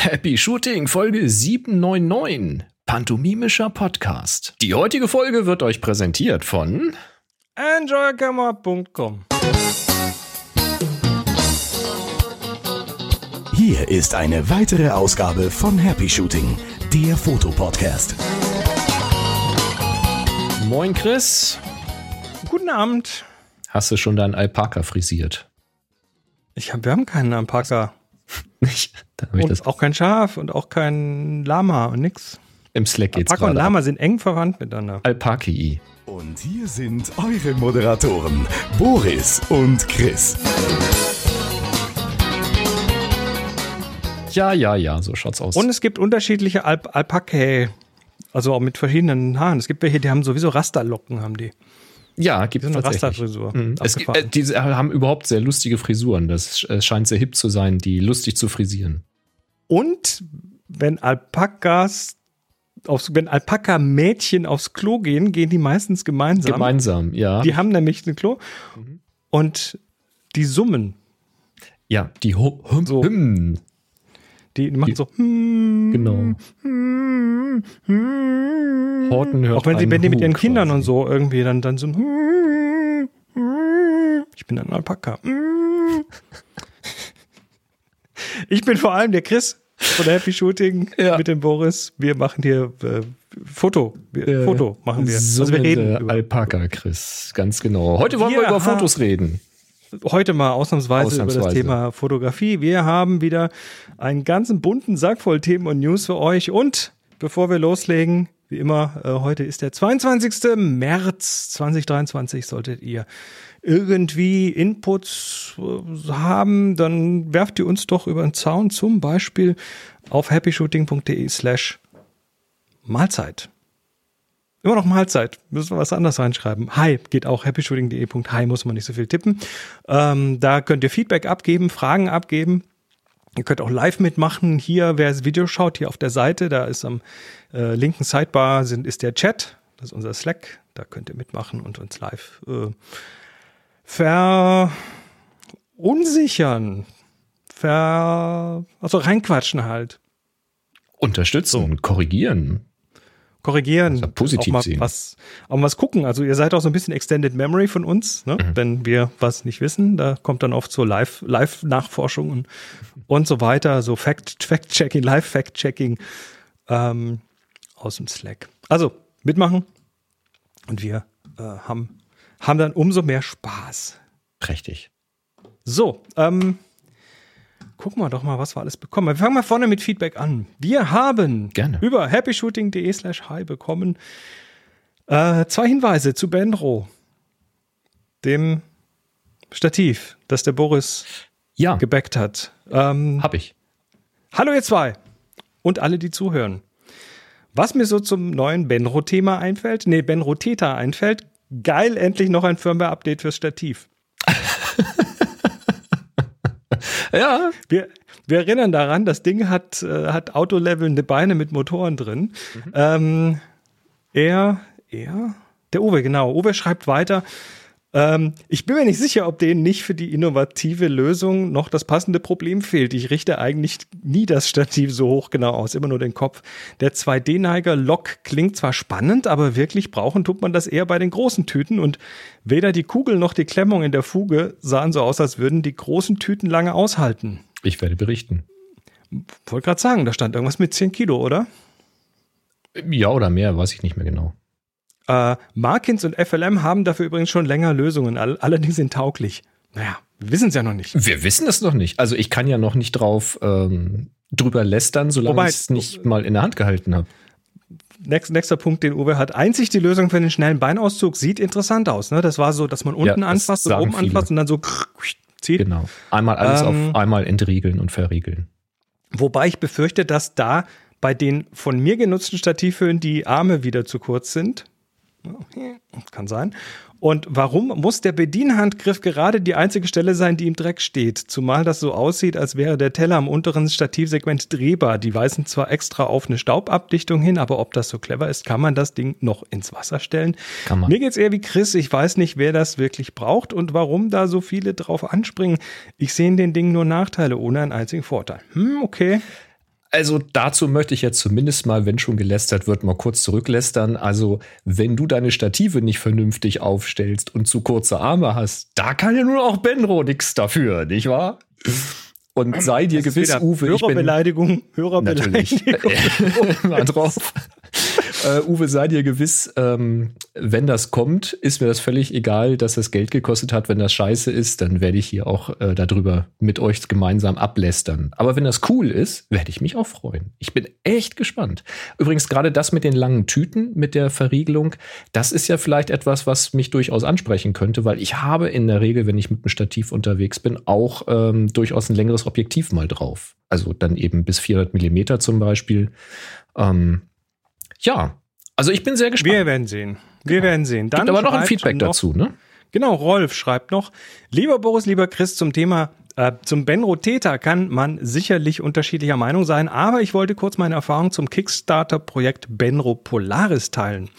Happy Shooting Folge 799. Pantomimischer Podcast. Die heutige Folge wird euch präsentiert von enjoycamera.com. Hier ist eine weitere Ausgabe von Happy Shooting, der Fotopodcast. Moin Chris. Guten Abend. Hast du schon deinen Alpaka frisiert? Ich hab, wir haben keinen Alpaka. Dann ich Und das auch kein Schaf und auch kein Lama und nix. im Slack geht's Alpaka und. Lama sind eng verwandt miteinander. Alpaki. Und hier sind eure Moderatoren, Boris und Chris. Ja, ja, ja, so schaut's aus. Und es gibt unterschiedliche Alp Alpakae. Also auch mit verschiedenen Haaren. Es gibt welche, die haben sowieso Rasterlocken, haben die. Ja, gibt So es eine tatsächlich. Rasterfrisur. Mhm. Es, äh, die haben überhaupt sehr lustige Frisuren. Das äh, scheint sehr hip zu sein, die lustig zu frisieren. Und wenn Alpakas aufs, wenn Alpaka-Mädchen aufs Klo gehen, gehen die meistens gemeinsam. Gemeinsam, ja. Die haben nämlich ein Klo Mhm. und die summen. ja, die Ho Hym So. Die machen Die- so. hm, Genau. hm, hm. Horten hört Auch wenn sie, wenn die mit ihren Kindern quasi. und so irgendwie dann, dann so. Ich bin ein Alpaka. Ich bin vor allem der Chris von der Happy Shooting Ja. mit dem Boris. Wir machen hier äh, Foto. Wir, Foto machen wir. Also wir reden über. Alpaka, Chris. Ganz genau. Heute wollen wir, Wir über Fotos reden. heute mal ausnahmsweise, über Ausnahmsweise. das Thema Fotografie. Wir haben wieder einen ganzen bunten Sack voll Themen und News für euch. Und bevor wir loslegen, wie immer, äh, heute ist der 22. März 2023. Solltet ihr irgendwie Inputs äh, haben, dann werft ihr uns doch über den Zaun, zum Beispiel auf happyshooting.de slash Mahlzeit. Immer noch Mahlzeit. Müssen wir was anderes reinschreiben. Hi geht auch happyshooting.de. Hi muss man nicht so viel tippen. Ähm, da könnt ihr Feedback abgeben, Fragen abgeben. Ihr könnt auch live mitmachen. Hier, wer das Video schaut, hier auf der Seite, da ist am äh, linken Sidebar sind, ist der Chat. Das ist unser Slack. Da könnt ihr mitmachen und uns live äh, verunsichern. Ver, also reinquatschen halt. Unterstützen, korrigieren. Korrigieren, Also positiv auch mal sehen. was, auch mal was gucken. Also ihr seid auch so ein bisschen Extended Memory von uns, ne? Mhm. wenn wir was nicht wissen. Da kommt dann oft so Live, Live-Nachforschungen und so weiter, so Fact, Fact-Checking, Live-Fact-Checking ähm, aus dem Slack. Also mitmachen und wir äh, haben, haben dann umso mehr Spaß. Prächtig. So, ähm, gucken wir doch mal, was wir alles bekommen. Wir fangen mal vorne mit Feedback an. Wir haben Gerne. über happyshooting.de slash hi bekommen äh, zwei Hinweise zu Benro, dem Stativ, das der Boris Ja, gebackt hat. Ähm, hab ich. hallo ihr zwei und alle, die zuhören. Was mir so zum neuen Benro-Thema einfällt, nee, Benro-Theta einfällt, geil, endlich noch ein Firmware-Update fürs Stativ. Ja, Wir, wir erinnern daran, das Ding hat, äh, hat autolevelnde Beine mit Motoren drin. Ähm, er, er, der Uwe, genau. Uwe schreibt weiter. Ähm, ich bin mir nicht sicher, ob denen nicht für die innovative Lösung noch das passende Problem fehlt. Ich richte eigentlich nie das Stativ so hoch genau aus, immer nur den Kopf. Der 2D-Neiger Lock klingt zwar spannend, aber wirklich brauchen tut man das eher bei den großen Tüten und weder die Kugel noch die Klemmung in der Fuge sahen so aus, als würden die großen Tüten lange aushalten. ich werde berichten. Wollte gerade sagen, da stand irgendwas mit 10 Kilo, oder? Ja oder mehr, weiß ich nicht mehr genau. Äh, Markins und FLM haben dafür übrigens schon länger Lösungen, all allerdings sind tauglich. Naja, wir wissen es ja noch nicht. Wir wissen es noch nicht. Also ich kann ja noch nicht drauf ähm, drüber lästern, solange ich es nicht mal in der Hand gehalten habe. Nächst, nächster Punkt, den Uwe hat. Einzig die Lösung für den schnellen Beinauszug sieht interessant aus. Ne? Das war so, dass man unten das anfasst und oben viele. anfasst und dann so zieht. Genau. Einmal alles Ähm, auf einmal entriegeln und verriegeln. Wobei ich befürchte, dass da bei den von mir genutzten Stativhöhen die Arme wieder zu kurz sind. Kann sein. Und warum muss der Bedienhandgriff gerade die einzige Stelle sein, die im Dreck steht? Zumal das so aussieht, als wäre der Teller am unteren Stativsegment drehbar. Die weisen zwar extra auf eine Staubabdichtung hin, aber ob das so clever ist, kann man das Ding noch ins Wasser stellen? Kann man. Mir geht's eher wie Chris. Ich weiß nicht, wer das wirklich braucht und warum da so viele drauf anspringen. Ich sehe in den Dingen nur Nachteile ohne einen einzigen Vorteil. Hm, okay. Also dazu möchte ich jetzt zumindest mal, wenn schon gelästert wird, mal kurz zurücklästern. Also wenn du deine Stative nicht vernünftig aufstellst und zu kurze Arme hast, da kann ja nur auch Benro nichts dafür, nicht wahr? Und sei dir gewiss, Uwe, ich bin Hörerbeleidigung, Hörerbeleidigung. Mal drauf. äh, Uwe, sei dir gewiss, ähm, wenn das kommt, ist mir das völlig egal, dass das Geld gekostet hat. Wenn das scheiße ist, dann werde ich hier auch äh, darüber mit euch gemeinsam ablästern. Aber wenn das cool ist, werde ich mich auch freuen. Ich bin echt gespannt. Übrigens, gerade das mit den langen Tüten, mit der Verriegelung, das ist ja vielleicht etwas, was mich durchaus ansprechen könnte, weil ich habe in der Regel, wenn ich mit einem Stativ unterwegs bin, auch ähm, durchaus ein längeres Objektiv mal drauf. Also dann eben bis 400 Millimeter zum Beispiel. Ähm, ja, also ich bin sehr gespannt. Wir werden sehen. Wir genau. werden sehen. Dann Gibt aber noch ein Feedback noch, dazu, ne? Genau, Rolf schreibt noch, lieber Boris, lieber Chris, zum Thema äh, zum Benro Theta kann man sicherlich unterschiedlicher Meinung sein, aber ich wollte kurz meine Erfahrung zum Kickstarter-Projekt Benro Polaris teilen.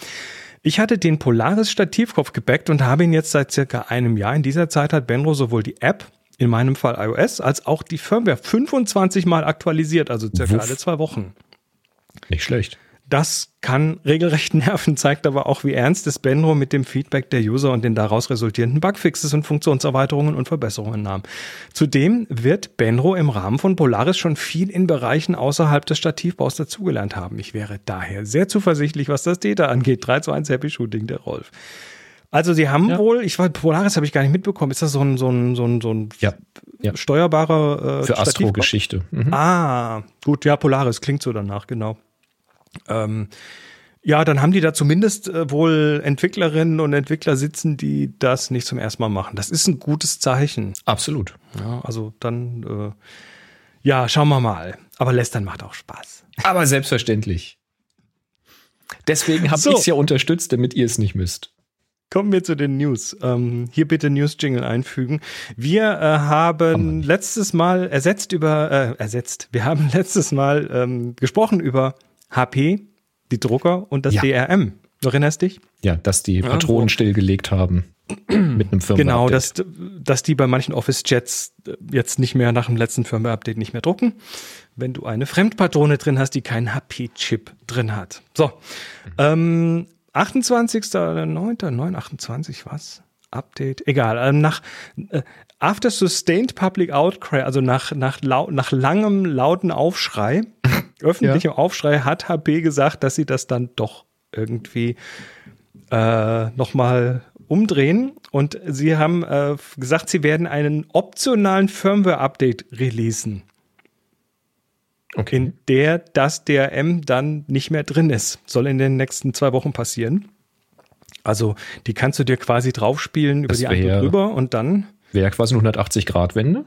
Ich hatte den Polaris Stativkopf gebackt und habe ihn jetzt seit circa einem Jahr. In dieser Zeit hat Benro sowohl die App, in meinem Fall iOS, als auch die Firmware 25 Mal aktualisiert, also circa Wuff. alle zwei Wochen. Nicht schlecht. Das kann regelrecht nerven, zeigt aber auch, wie ernst es Benro mit dem Feedback der User und den daraus resultierenden Bugfixes und Funktionserweiterungen und Verbesserungen nahm. Zudem wird Benro im Rahmen von Polaris schon viel in Bereichen außerhalb des Stativbaus dazugelernt haben. Ich wäre daher sehr zuversichtlich, was das Data angeht. 3 zu 1 Happy Shooting, der Rolf. Also sie haben ja. wohl, ich weiß, Polaris habe ich gar nicht mitbekommen. Ist das so ein so ein so ein, so ein ja. Ja. steuerbarer äh, für Astro-Geschichte? Mhm. Ah, gut, ja, Polaris klingt so danach, genau. Ähm, ja, dann haben die da zumindest äh, wohl Entwicklerinnen und Entwickler sitzen, die das nicht zum ersten Mal machen. Das ist ein gutes Zeichen. Absolut. Ja, also dann, äh, ja, schauen wir mal. Aber Lästern macht auch Spaß. Aber selbstverständlich. Deswegen habe so. ich es ja unterstützt, damit ihr es nicht müsst. Kommen wir zu den News. Ähm, hier bitte News-Jingle einfügen. Wir äh, haben letztes Mal ersetzt über, äh, ersetzt, wir haben letztes Mal ähm, gesprochen über HP, die Drucker und das ja. DRM. Du erinnerst dich? Ja, dass die Patronen ja, stillgelegt haben mit einem Firmware. Genau, dass, dass die bei manchen Office-Jets jetzt nicht mehr nach dem letzten Firmware-Update nicht mehr drucken, wenn du eine Fremdpatrone drin hast, die keinen HP-Chip drin hat. So, mhm. ähm, 28.09., 928, was? Update, egal. Ähm, nach äh, After Sustained Public Outcry, also nach, nach, lau nach langem lauten Aufschrei, öffentlichem ja. Aufschrei, hat HP gesagt, dass sie das dann doch irgendwie äh, nochmal umdrehen. Und sie haben äh, gesagt, sie werden einen optionalen Firmware-Update releasen. Okay. In der das DRM dann nicht mehr drin ist. Soll in den nächsten zwei Wochen passieren. Also die kannst du dir quasi draufspielen über das die andere drüber und dann. Wäre quasi eine 180-Grad-Wende.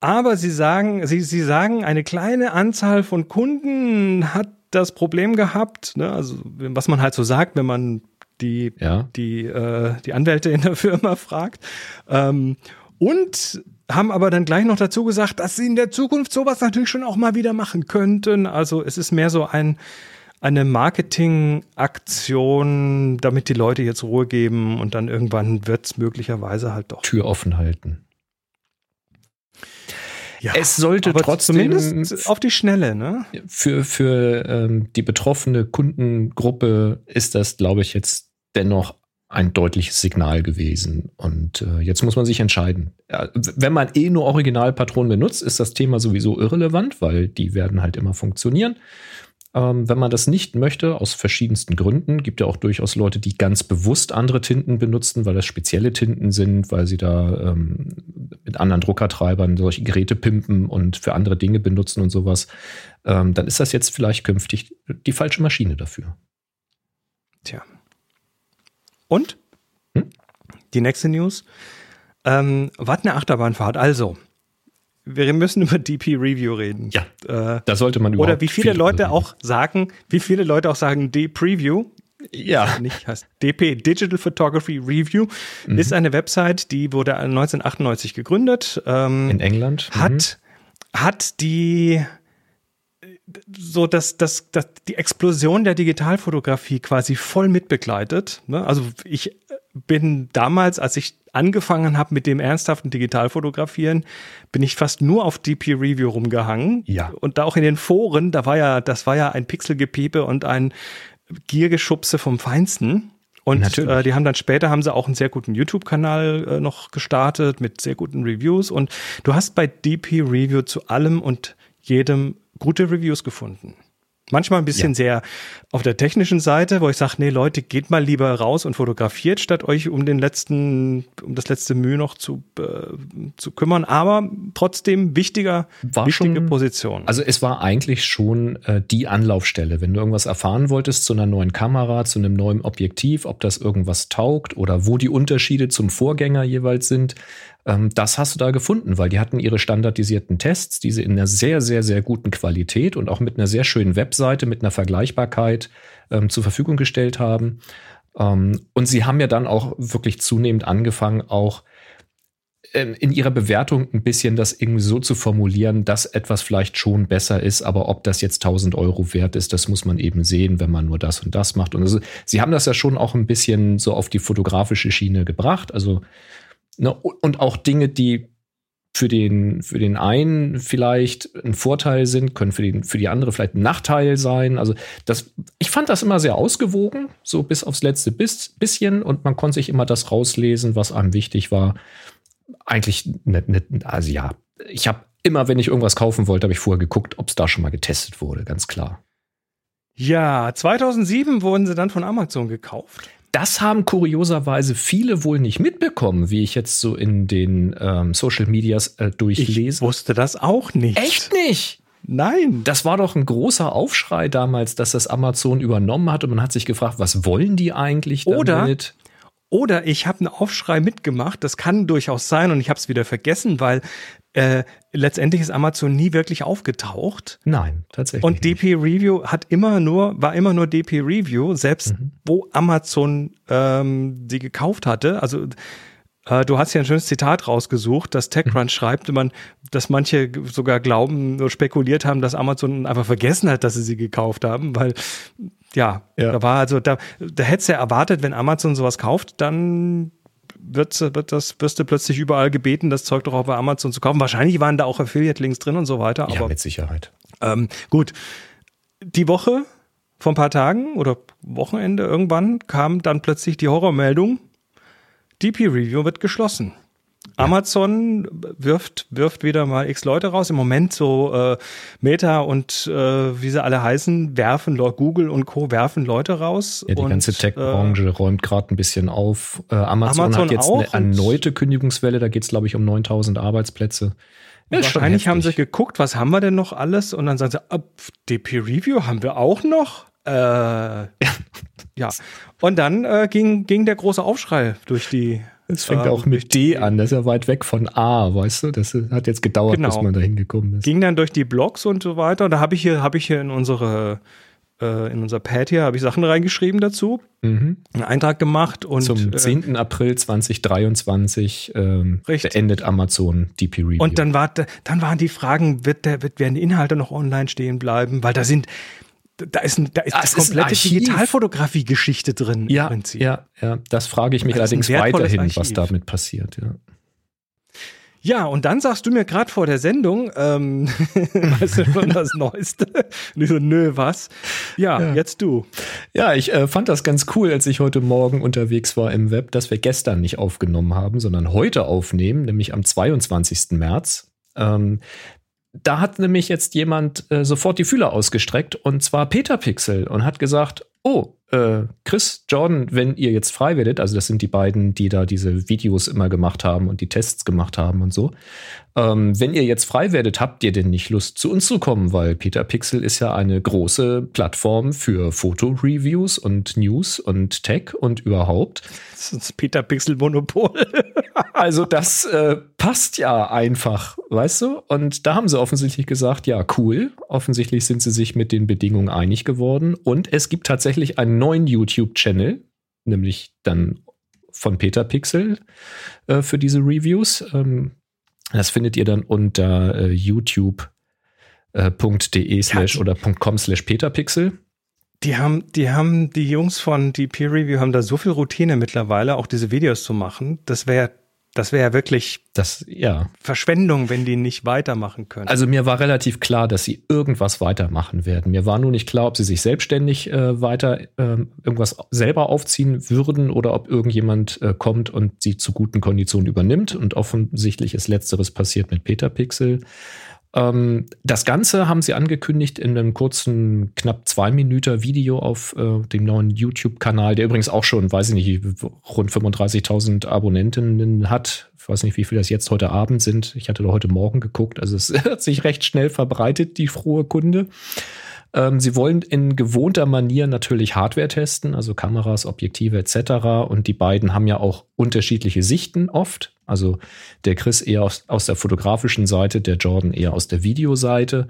Aber sie sagen, sie, sie sagen, eine kleine Anzahl von Kunden hat das Problem gehabt, ne? also was man halt so sagt, wenn man die, ja. die, äh, die Anwälte in der Firma fragt. Ähm, und haben aber dann gleich noch dazu gesagt, dass sie in der Zukunft sowas natürlich schon auch mal wieder machen könnten. Also es ist mehr so ein, eine Marketingaktion, damit die Leute jetzt Ruhe geben und dann irgendwann wird es möglicherweise halt doch. Tür offen halten. Ja, es sollte trotzdem zumindest auf die Schnelle, ne? Für, für ähm, die betroffene Kundengruppe ist das, glaube ich, jetzt dennoch ein deutliches Signal gewesen. Und äh, jetzt muss man sich entscheiden. Ja, wenn man eh nur Originalpatronen benutzt, ist das Thema sowieso irrelevant, weil die werden halt immer funktionieren. Ähm, wenn man das nicht möchte, aus verschiedensten Gründen, gibt ja auch durchaus Leute, die ganz bewusst andere Tinten benutzen, weil das spezielle Tinten sind, weil sie da ähm, mit anderen Druckertreibern solche Geräte pimpen und für andere Dinge benutzen und sowas. Ähm, dann ist das jetzt vielleicht künftig die falsche Maschine dafür. Tja. Und? Hm? Die nächste News. Ähm, was eine Achterbahnfahrt. Also, wir müssen über DP Review reden. Ja. Äh, da sollte man überhaupt. Oder wie viele Leute auch sagen, wie viele Leute auch sagen, D Preview. Ja. Nicht heißt DP Digital Photography Review mhm. ist eine Website, die wurde 1998 gegründet. Ähm, In England. Mhm. Hat, hat die so dass das, das, die Explosion der Digitalfotografie quasi voll mitbegleitet. Ne? Also ich bin damals, als ich angefangen habe mit dem ernsthaften Digitalfotografieren, bin ich fast nur auf DP Review rumgehangen. Ja. Und da auch in den Foren, da war ja, das war ja ein Pixelgepiepe und ein Giergeschubse vom Feinsten. Und äh, die haben dann später haben sie auch einen sehr guten YouTube-Kanal äh, noch gestartet mit sehr guten Reviews. Und du hast bei DP Review zu allem und jedem gute Reviews gefunden. Manchmal ein bisschen Ja. sehr auf der technischen Seite, wo ich sage, nee, Leute, geht mal lieber raus und fotografiert, statt euch um den letzten, um das letzte Mühe noch zu, äh, zu kümmern. Aber trotzdem wichtiger, War wichtige schon- Position. Also es war eigentlich schon äh, die Anlaufstelle, wenn du irgendwas erfahren wolltest zu einer neuen Kamera, zu einem neuen Objektiv, ob das irgendwas taugt oder wo die Unterschiede zum Vorgänger jeweils sind, ähm, das hast du da gefunden, weil die hatten ihre standardisierten Tests, die sie in einer sehr, sehr, sehr guten Qualität und auch mit einer sehr schönen Webseite, mit einer Vergleichbarkeit ähm, zur Verfügung gestellt haben. Ähm, und sie haben ja dann auch wirklich zunehmend angefangen, auch ähm, in ihrer Bewertung ein bisschen das irgendwie so zu formulieren, dass etwas vielleicht schon besser ist, aber ob das jetzt 1000 Euro wert ist, das muss man eben sehen, wenn man nur das und das macht. Und also, sie haben das ja schon auch ein bisschen so auf die fotografische Schiene gebracht. Also, ne, und auch Dinge, die für den, für den einen vielleicht ein Vorteil sind, können für, den, für die andere vielleicht ein Nachteil sein. Also das, ich fand das immer sehr ausgewogen, so bis aufs letzte bis, bisschen und man konnte sich immer das rauslesen, was einem wichtig war. Eigentlich, ne, ne, also ja, ich habe immer, wenn ich irgendwas kaufen wollte, habe ich vorher geguckt, ob es da schon mal getestet wurde, ganz klar. ja, 2007 wurden sie dann von Amazon gekauft. Das haben kurioserweise viele wohl nicht mitbekommen, wie ich jetzt so in den ähm, Social Medias äh, Ich durchlese. wusste das auch nicht. Echt nicht? Nein. Das war doch ein großer Aufschrei damals, dass das Amazon übernommen hat und man hat sich gefragt, was wollen die eigentlich Oder- damit? Oder ich habe einen Aufschrei mitgemacht. Das kann durchaus sein und ich habe es wieder vergessen, weil äh, letztendlich ist Amazon nie wirklich aufgetaucht. Nein, tatsächlich. Und DP Review hat immer nur, war immer nur DP Review, selbst wo Amazon ähm, sie gekauft hatte. Also äh, du hast ja ein schönes Zitat rausgesucht, dass TechCrunch schreibt, man, dass manche sogar glauben oder spekuliert haben, dass Amazon einfach vergessen hat, dass sie sie gekauft haben, weil ja, Ja. da war also, da, da hättest du ja erwartet, wenn Amazon sowas kauft, dann wird, wird das, wirst du plötzlich überall gebeten, das Zeug doch auch bei Amazon zu kaufen. Wahrscheinlich waren da auch Affiliate-Links drin und so weiter, ja, aber mit Sicherheit. ähm, gut, die Woche vor ein paar Tagen oder Wochenende irgendwann kam dann plötzlich die Horrormeldung, DP Review wird geschlossen. Amazon wirft, wirft wieder mal x Leute raus. Im Moment so äh, Meta und äh, wie sie alle heißen, werfen Google und Co. werfen Leute raus. Ja, die und, ganze Tech-Branche räumt gerade ein bisschen auf. Äh, Amazon, Amazon hat jetzt eine erneute Kündigungswelle, da geht es, glaube ich, um 9000 Arbeitsplätze. Äh, Ja, wahrscheinlich haben sie geguckt, was haben wir denn noch alles? Und dann sagen sie, ah, pf, DP Review haben wir auch noch. Äh, ja. Und dann äh, ging, ging der große Aufschrei durch die. Es fängt ähm, auch mit D an, das ist ja weit weg von A, weißt du? Das hat jetzt gedauert, Genau. bis man da hingekommen ist. ging dann durch die Blogs und so weiter. Und da habe ich hier, habe ich hier in unsere, äh, in unser Pad hier, habe ich Sachen reingeschrieben dazu, Mhm. einen Eintrag gemacht und Zum äh, 10. April 2023 ähm, beendet Amazon DP Review. Und dann, war, dann waren die Fragen, wird der, wird, werden die Inhalte noch online stehen bleiben? Weil da sind, da ist, ein, da ist Ah, ein komplette. Digitalfotografie-Geschichte drin ja, im Prinzip. ja, ja, das frage ich mich Das allerdings weiterhin, was damit passiert. Ja. Ja, und dann sagst du mir gerade vor der Sendung, ähm, weißt du schon das Neueste? Und ich so, nö, was? Ja, Ja. jetzt du. Ja, ich äh, fand das ganz cool, als ich heute Morgen unterwegs war im Web, dass wir gestern nicht aufgenommen haben, sondern heute aufnehmen, nämlich am 22. März. Ähm, da hat nämlich jetzt jemand äh, sofort die Fühler ausgestreckt und zwar Peter Pixel und hat gesagt, oh, äh, Chris, Jordan, wenn ihr jetzt frei werdet, also das sind die beiden, die da diese Videos immer gemacht haben und die Tests gemacht haben und so, ähm, wenn ihr jetzt frei werdet, habt ihr denn nicht Lust zu uns zu kommen? Weil Peter Pixel ist ja eine große Plattform für Fotoreviews und News und Tech und überhaupt. Das ist Peter Pixel Monopol. Also das äh, passt ja einfach, weißt du? Und da haben sie offensichtlich gesagt, ja, cool. Offensichtlich sind sie sich mit den Bedingungen einig geworden. Und es gibt tatsächlich einen neuen YouTube-Channel, nämlich dann von Peter Pixel äh, für diese Reviews. Ähm, das findet ihr dann unter äh, youtube.de slash Ja. oder .com slash peterpixel. Die haben, die haben, die Jungs von die Peer Review haben da so viel Routine mittlerweile, auch diese Videos zu machen. Das wäre das wäre ja wirklich das, ja. Verschwendung, wenn die nicht weitermachen können. Also mir war relativ klar, dass sie irgendwas weitermachen werden. Mir war nur nicht klar, ob sie sich selbstständig äh, weiter äh, irgendwas selber aufziehen würden oder ob irgendjemand äh, kommt und sie zu guten Konditionen übernimmt. Und offensichtlich ist letzteres passiert mit Peter Pixel. Ähm, das Ganze haben sie angekündigt in einem kurzen, knapp zwei Minuten Video auf äh, dem neuen YouTube-Kanal, der übrigens auch schon, weiß ich nicht, rund 35.000 Abonnentinnen hat. Ich weiß nicht, wie viel das jetzt heute Abend sind. Ich hatte da heute Morgen geguckt. Also es hat sich recht schnell verbreitet, die frohe Kunde. Ähm, sie wollen in gewohnter Manier natürlich Hardware testen, also Kameras, Objektive etc. Und die beiden haben ja auch unterschiedliche Sichten oft. Also der Chris eher aus, aus der fotografischen Seite, der Jordan eher aus der Videoseite.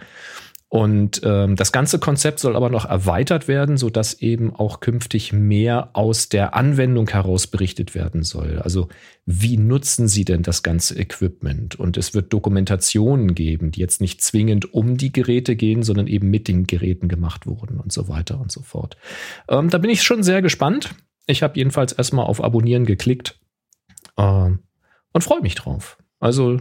Und ähm, das ganze Konzept soll aber noch erweitert werden, so dass eben auch künftig mehr aus der Anwendung heraus berichtet werden soll. Also wie nutzen Sie denn das ganze Equipment? Und es wird Dokumentationen geben, die jetzt nicht zwingend um die Geräte gehen, sondern eben mit den Geräten gemacht wurden und so weiter und so fort. Ähm, da bin ich schon sehr gespannt. Ich habe jedenfalls erstmal auf Abonnieren geklickt äh, und freue mich drauf. Also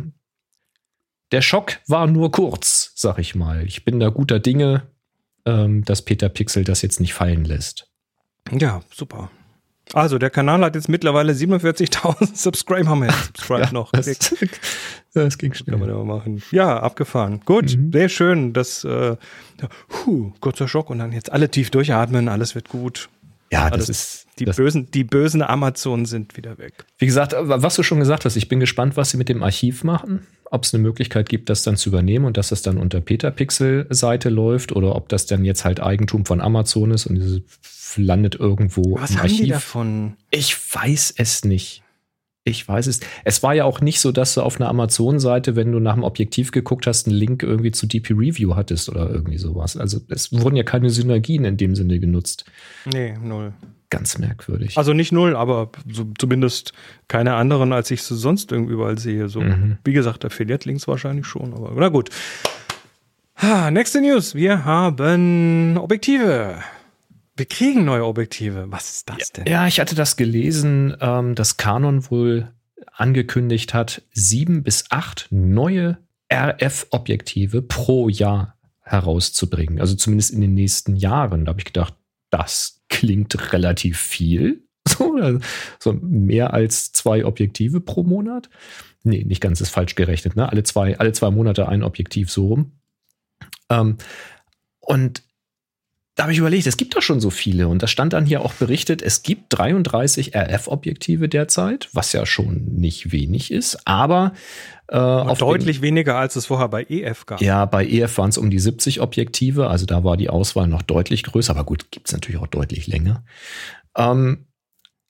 der Schock war nur kurz, sag ich mal. Ich bin da guter Dinge, ähm, dass Peter Pixel das jetzt nicht fallen lässt. Ja, super. Also, der Kanal hat jetzt mittlerweile 47.000 Subscribe, haben wir jetzt Subscribe ja, noch. Das, das ging schnell. Kann man ja machen. Ja, abgefahren. Gut, mhm. sehr schön. Das, äh, huh, kurzer Schock und dann jetzt alle tief durchatmen, alles wird gut. Ja, das, das ist. Die das bösen, die bösen Amazon sind wieder weg. Wie gesagt, was du schon gesagt hast, ich bin gespannt, was sie mit dem Archiv machen. Ob es eine Möglichkeit gibt, das dann zu übernehmen und dass das dann unter Petapixel-Seite läuft oder ob das dann jetzt halt Eigentum von Amazon ist und es landet irgendwo was im Archiv. Haben die davon? Ich weiß es nicht. Ich weiß es. Es war ja auch nicht so, dass du auf einer Amazon-Seite, wenn du nach dem Objektiv geguckt hast, einen Link irgendwie zu DP Review hattest oder irgendwie sowas. Also es wurden ja keine Synergien in dem Sinne genutzt. Nee, null. Ganz merkwürdig. Also nicht null, aber so, zumindest keine anderen, als ich sie sonst irgendwie überall sehe. So, mhm. wie gesagt, Affiliate-Links wahrscheinlich schon, aber na gut. Ha, nächste News. Wir haben Objektive. Wir kriegen neue Objektive. Was ist das denn? Ja, ich hatte das gelesen, ähm, dass Canon wohl angekündigt hat, sieben bis acht neue RF-Objektive pro Jahr herauszubringen. Also zumindest in den nächsten Jahren. Da habe ich gedacht, das klingt relativ viel. So, so mehr als zwei Objektive pro Monat. Nee, nicht ganz, ist falsch gerechnet. Ne? Alle, zwei, alle zwei Monate ein Objektiv so rum. Ähm, und da habe ich überlegt, es gibt doch schon so viele. Und da stand dann hier auch berichtet, es gibt 33 RF-Objektive derzeit, was ja schon nicht wenig ist, aber äh, auf deutlich weniger, als es vorher bei EF gab. Ja, bei EF waren es um die 70 Objektive, also da war die Auswahl noch deutlich größer, aber gut, gibt es natürlich auch deutlich länger. Ähm,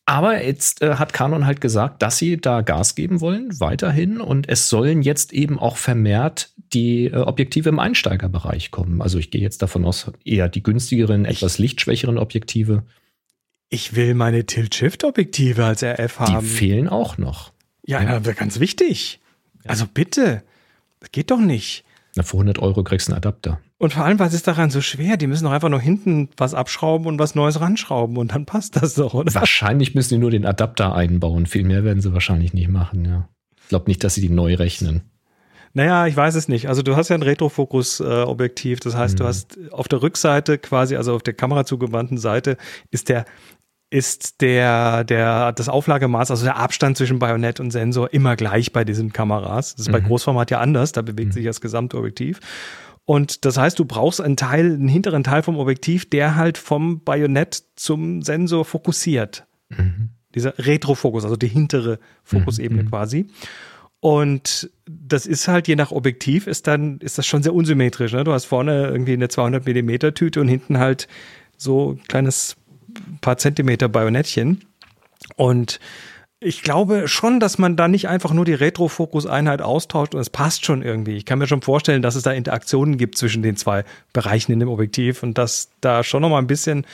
aber jetzt äh, hat Canon halt gesagt, dass sie da Gas geben wollen, weiterhin. Und es sollen jetzt eben auch vermehrt die äh, Objektive im Einsteigerbereich kommen. Also ich gehe jetzt davon aus, eher die günstigeren, etwas lichtschwächeren Objektive. Ich will meine Tilt-Shift-Objektive als RF haben. Die fehlen auch noch. Ja, ja. ganz wichtig. Also bitte, das geht doch nicht. Na, für 100 Euro kriegst du einen Adapter. Und vor allem, was ist daran so schwer? Die müssen doch einfach nur hinten was abschrauben und was Neues ranschrauben und dann passt das doch, oder? Wahrscheinlich müssen die nur den Adapter einbauen. Viel mehr werden sie wahrscheinlich nicht machen, ja. Ich glaube nicht, dass sie die neu rechnen. Naja, ich weiß es nicht. Also du hast ja ein Retrofokus-Objektiv. das heißt, mhm. du hast auf der Rückseite quasi, also auf der Kamera zugewandten Seite, ist der ist der, der, das Auflagemaß, also der Abstand zwischen Bajonett und Sensor immer gleich bei diesen Kameras. Das ist mhm. bei Großformat ja anders, da bewegt mhm. sich das gesamte Objektiv. Und das heißt, du brauchst einen Teil, einen hinteren Teil vom Objektiv, der halt vom Bajonett zum Sensor fokussiert. Mhm. Dieser Retrofokus, also die hintere Fokusebene mhm. quasi. Und das ist halt, je nach Objektiv, ist dann, ist das schon sehr unsymmetrisch. Ne? Du hast vorne irgendwie eine 200 Millimeter Tüte und hinten halt so ein kleines paar Zentimeter Bajonettchen. Und ich glaube schon, dass man da nicht einfach nur die Retrofokus-Einheit austauscht und es passt schon irgendwie. Ich kann mir schon vorstellen, dass es da Interaktionen gibt zwischen den zwei Bereichen in dem Objektiv und dass da schon noch mal ein bisschen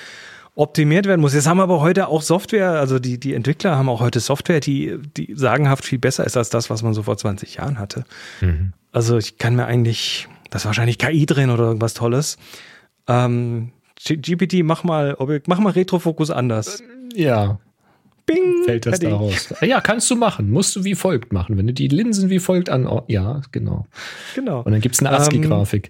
optimiert werden muss. Jetzt haben wir aber heute auch Software, also die, die Entwickler haben auch heute Software, die, die sagenhaft viel besser ist als das, was man so vor 20 Jahren hatte. Mhm. Also ich kann mir eigentlich, das ist wahrscheinlich KI drin oder irgendwas Tolles. Ähm, GPT, mach mal, mach mal Retrofokus anders. Ja, Bing, fällt das da raus. Ja, kannst du machen. Musst du wie folgt machen. Wenn du die Linsen wie folgt an. Oh, ja, genau. Genau. Und dann gibt es eine ASCII-Grafik.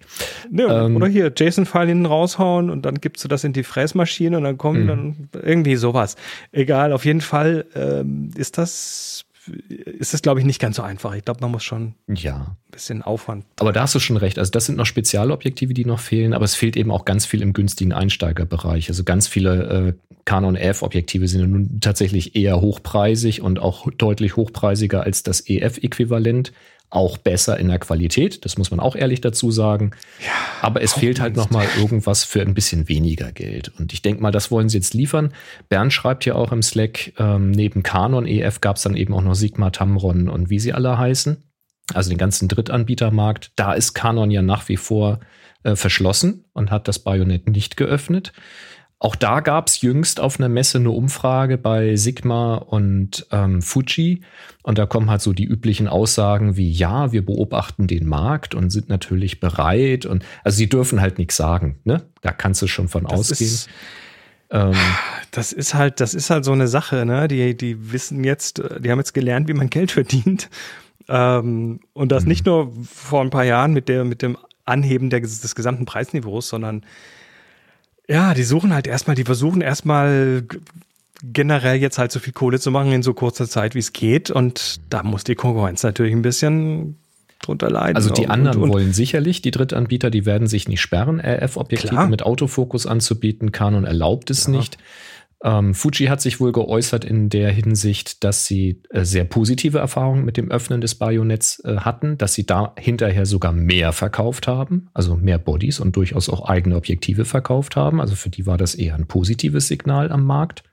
Ähm, ja, ähm, oder hier JSON-File hinten raushauen und dann gibst du das in die Fräsmaschine und dann kommt mhm. dann irgendwie sowas. Egal, auf jeden Fall ähm, ist das ist es, glaube ich, nicht ganz so einfach. Ich glaube, man muss schon ja. ein bisschen Aufwand. Aber da hast du schon recht. Also das sind noch Spezialobjektive, die noch fehlen, aber es fehlt eben auch ganz viel im günstigen Einsteigerbereich. Also ganz viele äh, Canon F-Objektive sind nun tatsächlich eher hochpreisig und auch deutlich hochpreisiger als das EF-Äquivalent auch besser in der Qualität, das muss man auch ehrlich dazu sagen. Ja, Aber es fehlt halt noch mal irgendwas für ein bisschen weniger Geld. Und ich denke mal, das wollen sie jetzt liefern. Bernd schreibt ja auch im Slack, ähm, neben Canon EF gab es dann eben auch noch Sigma, Tamron und wie sie alle heißen. Also den ganzen Drittanbietermarkt. Da ist Canon ja nach wie vor äh, verschlossen und hat das Bajonett nicht geöffnet. Auch da gab es jüngst auf einer Messe eine Umfrage bei Sigma und ähm, Fuji. Und da kommen halt so die üblichen Aussagen wie, ja, wir beobachten den Markt und sind natürlich bereit. Und also sie dürfen halt nichts sagen. Ne? Da kannst du schon von das ausgehen. Ist, ähm, das ist halt, das ist halt so eine Sache, ne? Die, die wissen jetzt, die haben jetzt gelernt, wie man Geld verdient. Ähm, und das mhm. nicht nur vor ein paar Jahren mit der, mit dem Anheben der, des gesamten Preisniveaus, sondern ja, die suchen halt erstmal, die versuchen erstmal generell jetzt halt so viel Kohle zu machen in so kurzer Zeit, wie es geht. Und da muss die Konkurrenz natürlich ein bisschen drunter leiden. Also die anderen und, und, wollen sicherlich, die Drittanbieter, die werden sich nicht sperren, RF-Objektive mit Autofokus anzubieten. Canon erlaubt es ja. nicht. Ähm, Fuji hat sich wohl geäußert in der Hinsicht, dass sie äh, sehr positive Erfahrungen mit dem Öffnen des Bayonetts äh, hatten, dass sie da hinterher sogar mehr verkauft haben, also mehr Bodies und durchaus auch eigene Objektive verkauft haben. Also für die war das eher ein positives Signal am Markt.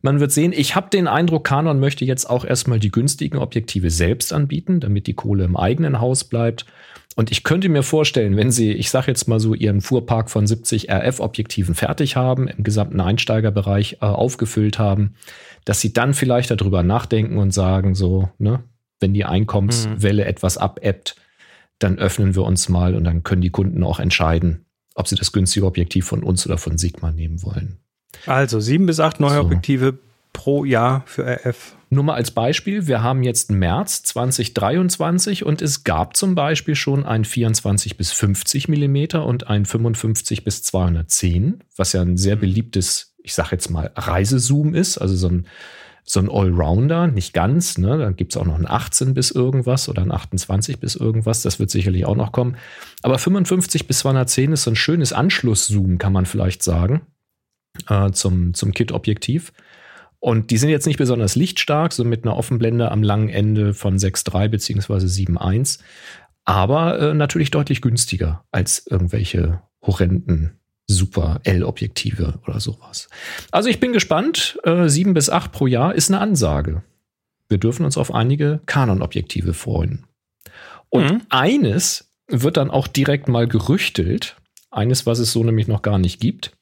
Man wird sehen, ich habe den Eindruck, Canon möchte jetzt auch erstmal die günstigen Objektive selbst anbieten, damit die Kohle im eigenen Haus bleibt. Und ich könnte mir vorstellen, wenn Sie, ich sage jetzt mal so, Ihren Fuhrpark von 70 RF-Objektiven fertig haben, im gesamten Einsteigerbereich äh, aufgefüllt haben, dass Sie dann vielleicht darüber nachdenken und sagen, so, ne, wenn die Einkommenswelle mhm. etwas abebbt, dann öffnen wir uns mal und dann können die Kunden auch entscheiden, ob sie das günstige Objektiv von uns oder von Sigma nehmen wollen. Also sieben bis acht neue so. Objektive pro Jahr für RF. Nur mal als Beispiel, wir haben jetzt März 2023 und es gab zum Beispiel schon ein 24 bis 50 Millimeter und ein 55 bis 210, was ja ein sehr beliebtes, ich sag jetzt mal, Reisezoom ist, also so ein, so ein Allrounder, nicht ganz, ne? Dann gibt es auch noch ein 18 bis irgendwas oder ein 28 bis irgendwas, das wird sicherlich auch noch kommen. Aber 55 bis 210 ist so ein schönes Anschlusszoom, kann man vielleicht sagen, äh, zum, zum Kit-Objektiv. Und die sind jetzt nicht besonders lichtstark, so mit einer Offenblende am langen Ende von 6,3 bzw. 7,1, aber äh, natürlich deutlich günstiger als irgendwelche horrenden Super L-Objektive oder sowas. Also ich bin gespannt. Äh, 7 bis 8 pro Jahr ist eine Ansage. Wir dürfen uns auf einige Canon-Objektive freuen. Und mhm. eines wird dann auch direkt mal gerüchtelt. Eines, was es so nämlich noch gar nicht gibt.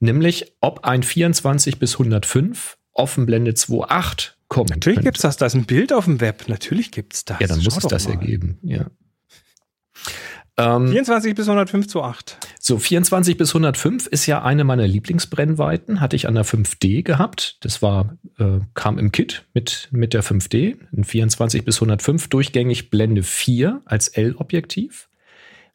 Nämlich, ob ein 24 bis 105 Offenblende 2.8 kommen. Natürlich gibt es das. Da ist ein Bild auf dem Web. Natürlich gibt es das. Ja, dann Schau muss es das mal. ergeben. Ja. Ähm, 24 bis 105 zu 8. So, 24 bis 105 ist ja eine meiner Lieblingsbrennweiten. Hatte ich an der 5D gehabt. Das war, äh, kam im Kit mit, mit der 5D. Ein 24 bis 105 durchgängig Blende 4 als L-Objektiv.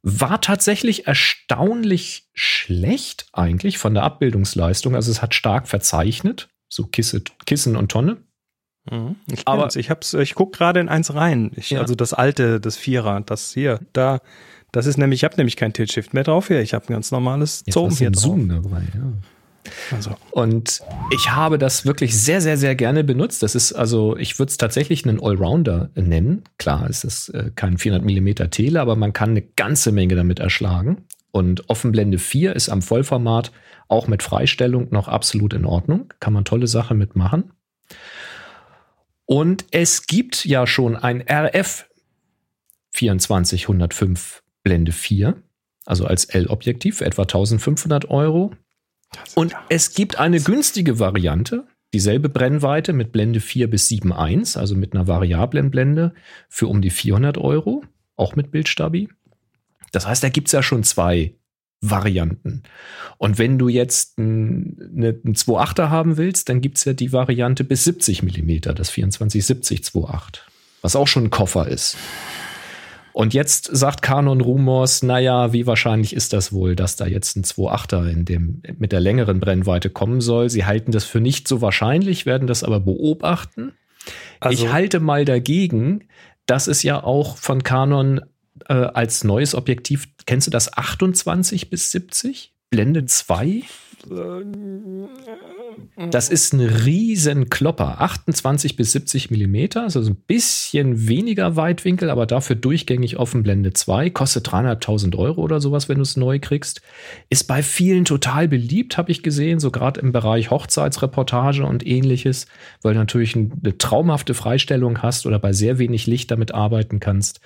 War tatsächlich erstaunlich schlecht eigentlich von der Abbildungsleistung. Also es hat stark verzeichnet so Kisse, Kissen und Tonne. Mhm. Ich aber ich hab's, ich guck gerade in eins rein. Ich, ja. Also das alte, das Vierer, das hier, da, das ist nämlich, ich habe nämlich kein Tilt-Shift mehr drauf hier. Ich habe ein ganz normales Zoom hier drauf. Zoom dabei, ja. Also. Und ich habe das wirklich sehr, sehr, sehr gerne benutzt. Das ist also, ich würde es tatsächlich einen Allrounder nennen. Klar, es ist äh, kein 400 mm Tele, aber man kann eine ganze Menge damit erschlagen. Und Offenblende 4 ist am Vollformat auch mit Freistellung noch absolut in Ordnung. Kann man tolle Sachen mitmachen. Und es gibt ja schon ein RF 2405 Blende 4, also als L-Objektiv für etwa 1500 Euro. Und es gibt eine günstige Variante, dieselbe Brennweite mit Blende 4 bis 7.1, also mit einer variablen Blende für um die 400 Euro, auch mit Bildstabi. Das heißt, da gibt es ja schon zwei Varianten. Und wenn du jetzt einen, einen 2.8er haben willst, dann gibt's ja die Variante bis 70 Millimeter, das 2470 2.8, was auch schon ein Koffer ist. Und jetzt sagt Canon Rumors, naja, wie wahrscheinlich ist das wohl, dass da jetzt ein 2.8er in dem, mit der längeren Brennweite kommen soll. Sie halten das für nicht so wahrscheinlich, werden das aber beobachten. Also, ich halte mal dagegen, dass es ja auch von Canon äh, als neues Objektiv, kennst du das 28 bis 70? Blende 2? Das ist ein riesen Klopper, 28 bis 70 Millimeter, also ein bisschen weniger Weitwinkel, aber dafür durchgängig offen Blende 2, kostet 300.000 Euro oder sowas, wenn du es neu kriegst. Ist bei vielen total beliebt, habe ich gesehen, so gerade im Bereich Hochzeitsreportage und ähnliches, weil du natürlich eine traumhafte Freistellung hast oder bei sehr wenig Licht damit arbeiten kannst.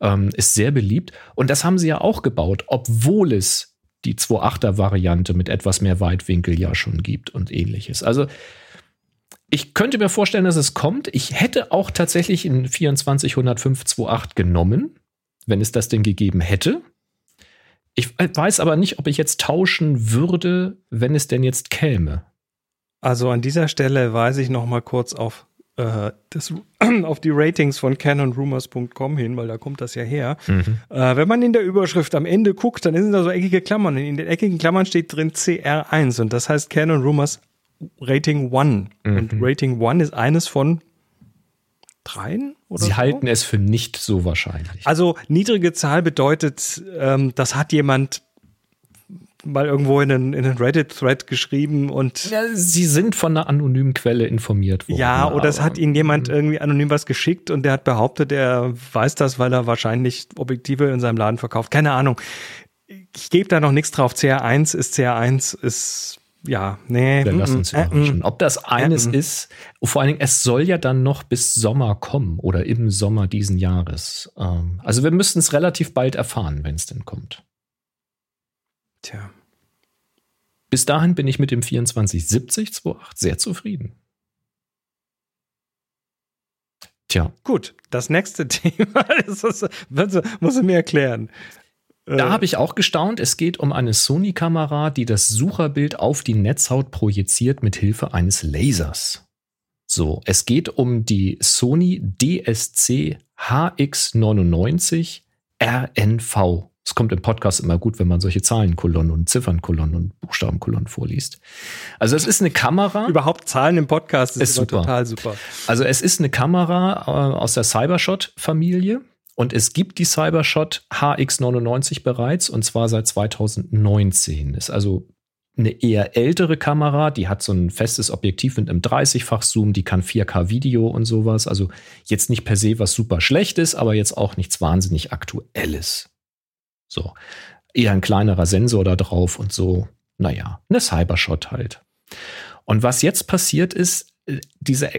Ähm, ist sehr beliebt. Und das haben sie ja auch gebaut, obwohl es die 2.8er Variante mit etwas mehr Weitwinkel ja schon gibt und ähnliches. Also ich könnte mir vorstellen, dass es kommt. Ich hätte auch tatsächlich in 2405 2.8 genommen, wenn es das denn gegeben hätte. Ich weiß aber nicht, ob ich jetzt tauschen würde, wenn es denn jetzt käme. Also an dieser Stelle weise ich noch mal kurz auf äh, das, auf die Ratings von canonrumors.com hin, weil da kommt das ja her. Mhm. Äh, wenn man in der Überschrift am Ende guckt, dann sind da so eckige Klammern. In den eckigen Klammern steht drin CR1 und das heißt Canon Rumors Rating 1. Mhm. Und Rating 1 ist eines von dreien? Oder Sie so? halten es für nicht so wahrscheinlich. Also niedrige Zahl bedeutet, ähm, das hat jemand mal irgendwo in einen, in einen Reddit-Thread geschrieben und. Ja, sie sind von einer anonymen Quelle informiert worden. Ja, oder es hat ihnen jemand hm. irgendwie anonym was geschickt und der hat behauptet, er weiß das, weil er wahrscheinlich Objektive in seinem Laden verkauft. Keine Ahnung. Ich gebe da noch nichts drauf. CR1 ist CR1 ist ja, nee. Wir lassen uns überraschen. Ob das eines äh, ist, vor allen Dingen, es soll ja dann noch bis Sommer kommen oder im Sommer diesen Jahres. Ähm, also wir müssen es relativ bald erfahren, wenn es denn kommt. Tja. Bis dahin bin ich mit dem 2470 2.8 sehr zufrieden. Tja. Gut, das nächste Thema ist, das, muss du mir erklären. Da äh. habe ich auch gestaunt. Es geht um eine Sony-Kamera, die das Sucherbild auf die Netzhaut projiziert mit Hilfe eines Lasers. So, es geht um die Sony DSC HX99 RNV. Es kommt im Podcast immer gut, wenn man solche Zahlenkolonnen und Ziffernkolonnen und Buchstabenkolonnen vorliest. Also es ist eine Kamera. Überhaupt Zahlen im Podcast ist, ist super. total super. Also es ist eine Kamera äh, aus der Cybershot-Familie. Und es gibt die Cybershot HX99 bereits und zwar seit 2019. Ist also eine eher ältere Kamera, die hat so ein festes Objektiv mit einem 30-fach Zoom, die kann 4K Video und sowas. Also jetzt nicht per se was super schlecht ist, aber jetzt auch nichts wahnsinnig aktuelles. So. Eher ein kleinerer Sensor da drauf und so, naja, eine Cybershot halt. Und was jetzt passiert ist, äh, diese,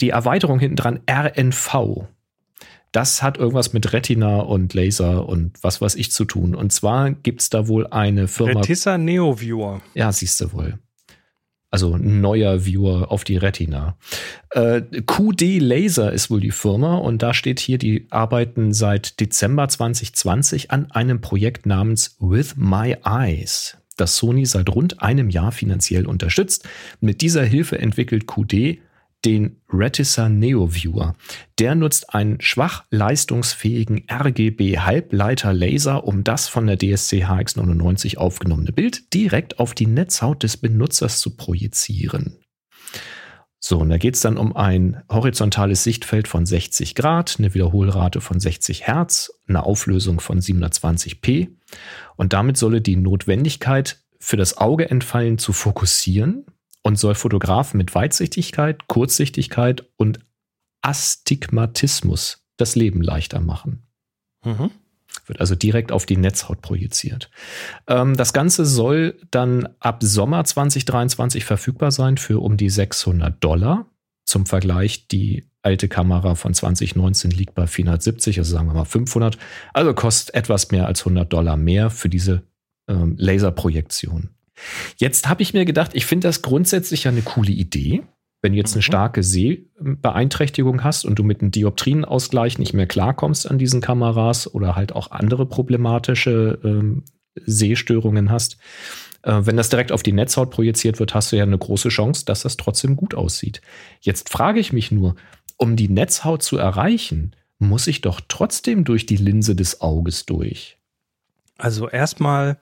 die Erweiterung hinten dran, RNV, das hat irgendwas mit Retina und Laser und was weiß ich zu tun. Und zwar gibt es da wohl eine Firma. Retissa Neo Viewer. Ja, siehst du wohl also neuer Viewer auf die Retina. Äh, QD Laser ist wohl die Firma und da steht hier, die arbeiten seit Dezember 2020 an einem Projekt namens With My Eyes, das Sony seit rund einem Jahr finanziell unterstützt. Mit dieser Hilfe entwickelt QD den Retisar Neo Viewer. Der nutzt einen schwach leistungsfähigen RGB-Halbleiter-Laser, um das von der DSC HX99 aufgenommene Bild direkt auf die Netzhaut des Benutzers zu projizieren. So, und da geht es dann um ein horizontales Sichtfeld von 60 Grad, eine Wiederholrate von 60 Hertz, eine Auflösung von 720p. Und damit solle die Notwendigkeit für das Auge entfallen, zu fokussieren und soll Fotografen mit Weitsichtigkeit, Kurzsichtigkeit und Astigmatismus das Leben leichter machen. Mhm. Wird also direkt auf die Netzhaut projiziert. Ähm, das Ganze soll dann ab Sommer 2023 verfügbar sein für um die 600 Dollar. Zum Vergleich, die alte Kamera von 2019 liegt bei 470, also sagen wir mal 500. Also kostet etwas mehr als 100 Dollar mehr für diese ähm, Laserprojektion. Jetzt habe ich mir gedacht, ich finde das grundsätzlich ja eine coole Idee. Wenn du jetzt eine mhm. starke Sehbeeinträchtigung hast und du mit einem Dioptrienausgleich nicht mehr klarkommst an diesen Kameras oder halt auch andere problematische ähm, Sehstörungen hast. Äh, wenn das direkt auf die Netzhaut projiziert wird, hast du ja eine große Chance, dass das trotzdem gut aussieht. Jetzt frage ich mich nur, um die Netzhaut zu erreichen, muss ich doch trotzdem durch die Linse des Auges durch. Also erstmal